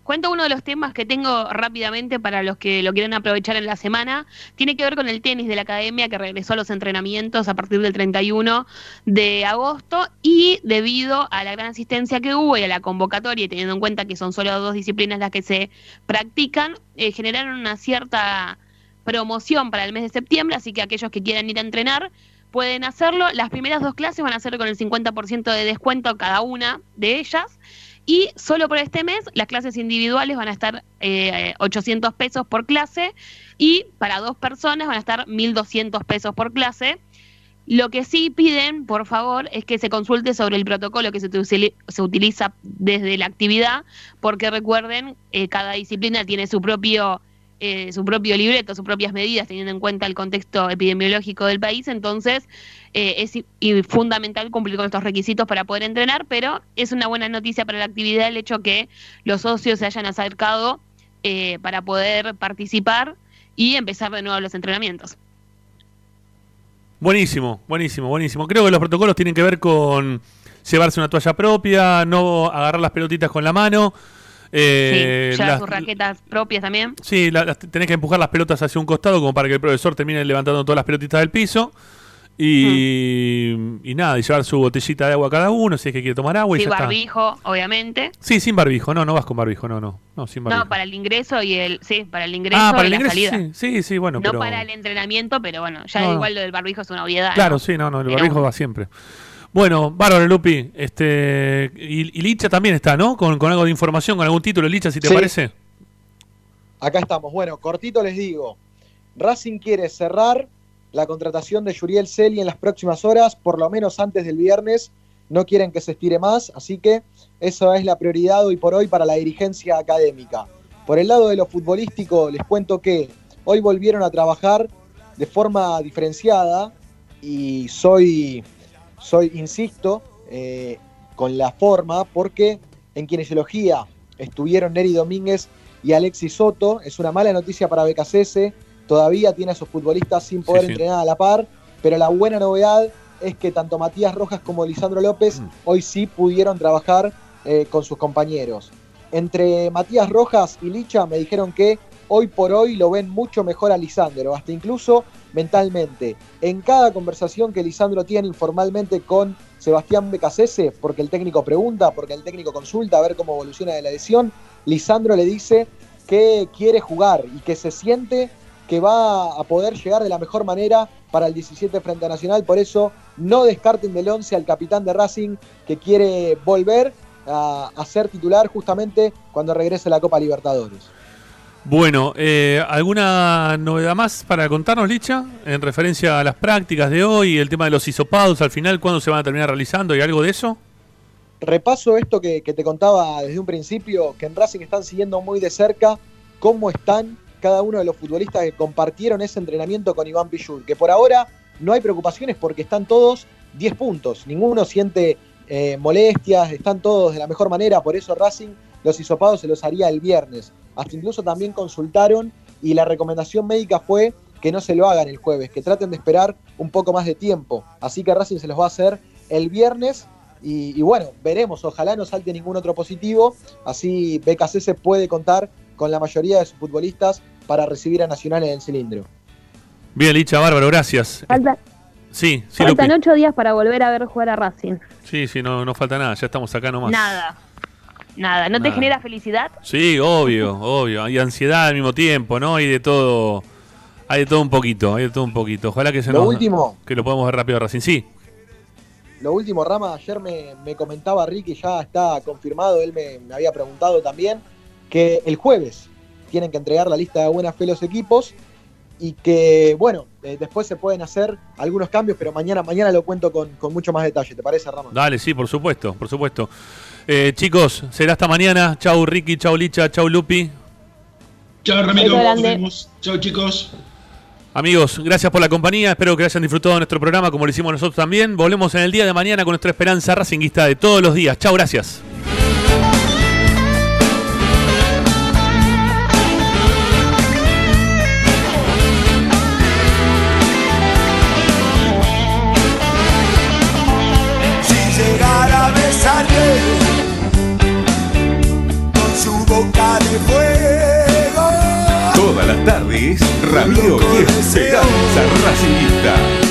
Cuento uno de los temas que tengo rápidamente para los que lo quieren aprovechar en la semana. Tiene que ver con el tenis de la academia que regresó a los entrenamientos a partir del 31 de agosto y debido a la gran asistencia que hubo y a la convocatoria, y teniendo en cuenta que son solo dos disciplinas las que se practican, eh, generaron una cierta promoción para el mes de septiembre, así que aquellos que quieran ir a entrenar pueden hacerlo. Las primeras dos clases van a ser con el 50% de descuento cada una de ellas. Y solo por este mes las clases individuales van a estar eh, 800 pesos por clase y para dos personas van a estar 1.200 pesos por clase. Lo que sí piden, por favor, es que se consulte sobre el protocolo que se, utiliza desde la actividad, porque recuerden, eh, cada disciplina tiene su propio eh, su propio libreto, sus propias medidas, teniendo en cuenta el contexto epidemiológico del país. Entonces, eh, es fundamental cumplir con estos requisitos para poder entrenar, pero es una buena noticia para la actividad el hecho que los socios se hayan acercado eh, para poder participar y empezar de nuevo los entrenamientos. Buenísimo, buenísimo, buenísimo. Creo que los protocolos tienen que ver con llevarse una toalla propia, no agarrar las pelotitas con la mano. Eh, sí, sus raquetas propias también. Sí, tenés que empujar las pelotas hacia un costado como para que el profesor termine levantando todas las pelotitas del piso. Y, y nada, y llevar su botellita de agua cada uno si es que quiere tomar agua. Sin barbijo, obviamente. Sí, sin barbijo, no, no vas con barbijo, no, no. No, sin barbijo. no para el ingreso y el. Sí, para el ingreso ah, para el ingreso, Sí, sí, sí, bueno. No para el entrenamiento, pero bueno, ya igual lo del barbijo es una obviedad. Claro, sí, no, no, el barbijo va siempre. Bueno, bárbaro, Lupi. Este, y, Licha también está, ¿no? Con, algo de información, con algún título, Licha, si te parece. Acá estamos. Bueno, cortito les digo. Racing quiere cerrar la contratación de Yuriel Celi en las próximas horas, por lo menos antes del viernes. No quieren que se estire más, así que eso es la prioridad hoy por hoy para la dirigencia académica. Por el lado de lo futbolístico, les cuento que hoy volvieron a trabajar de forma diferenciada y soy soy, insisto, eh, con la forma, porque en kinesiología estuvieron Neri Domínguez y Alexis Soto. Es una mala noticia para BKCS. Todavía tiene a sus futbolistas sin poder entrenar a la par, pero la buena novedad es que tanto Matías Rojas como Lisandro López mm. hoy sí pudieron trabajar eh, con sus compañeros. Entre Matías Rojas y Licha me dijeron que hoy por hoy lo ven mucho mejor a Lisandro, hasta incluso mentalmente. En cada conversación que Lisandro tiene informalmente con Sebastián Becasese, porque el técnico pregunta, porque el técnico consulta a ver cómo evoluciona de la lesión, Lisandro le dice que quiere jugar y que se siente que va a poder llegar de la mejor manera para el 17 frente a Nacional. Por eso no descarten del 11 al capitán de Racing que quiere volver a, a ser titular justamente cuando regrese la Copa Libertadores. Bueno, eh, ¿alguna novedad más para contarnos, Licha? En referencia a las prácticas de hoy, el tema de los hisopados, al final, ¿cuándo se van a terminar realizando y algo de eso? Repaso esto que, te contaba desde un principio, que en Racing están siguiendo muy de cerca cómo están cada uno de los futbolistas que compartieron ese entrenamiento con Iván Pichul, que por ahora no hay preocupaciones porque están todos 10 puntos, ninguno siente eh, molestias, están todos de la mejor manera, por eso Racing los hisopados se los haría el viernes hasta incluso también consultaron y la recomendación médica fue que no se lo hagan el jueves, que traten de esperar un poco más de tiempo. Así que Racing se los va a hacer el viernes y, bueno, veremos, ojalá no salte ningún otro positivo, así BKC se puede contar con la mayoría de sus futbolistas para recibir a Nacional en el cilindro. Bien, Licha, bárbaro, gracias. Falta, sí, sí, faltan ocho días para volver a ver jugar a Racing. Sí, sí, no, no falta nada, ya estamos acá nomás. Nada. Nada, ¿no te genera felicidad? Sí, obvio, obvio. Hay ansiedad al mismo tiempo, ¿no? Hay de todo. Hay de todo un poquito, hay de todo un poquito. Ojalá que se lo último, que lo podamos ver rápido Racing. Sí. Lo último, Rama, ayer me, me comentaba Ricky, ya está confirmado, él me, había preguntado también, que el jueves tienen que entregar la lista de buena fe los equipos y que, bueno, eh, después se pueden hacer algunos cambios, pero mañana, mañana lo cuento con, con mucho más detalle. ¿Te parece, Rama? Dale, sí, por supuesto, por supuesto. Eh, chicos, será hasta mañana. Chau Ricky, chau Licha, chau Lupi. Chau Ramiro, nos vemos. Chau chicos. Amigos, gracias por la compañía. Espero que hayan disfrutado de nuestro programa como lo hicimos nosotros también. Volvemos en el día de mañana con nuestra esperanza racinguista de todos los días. Chau, gracias. tardes, Radio y Esperanza Racingista.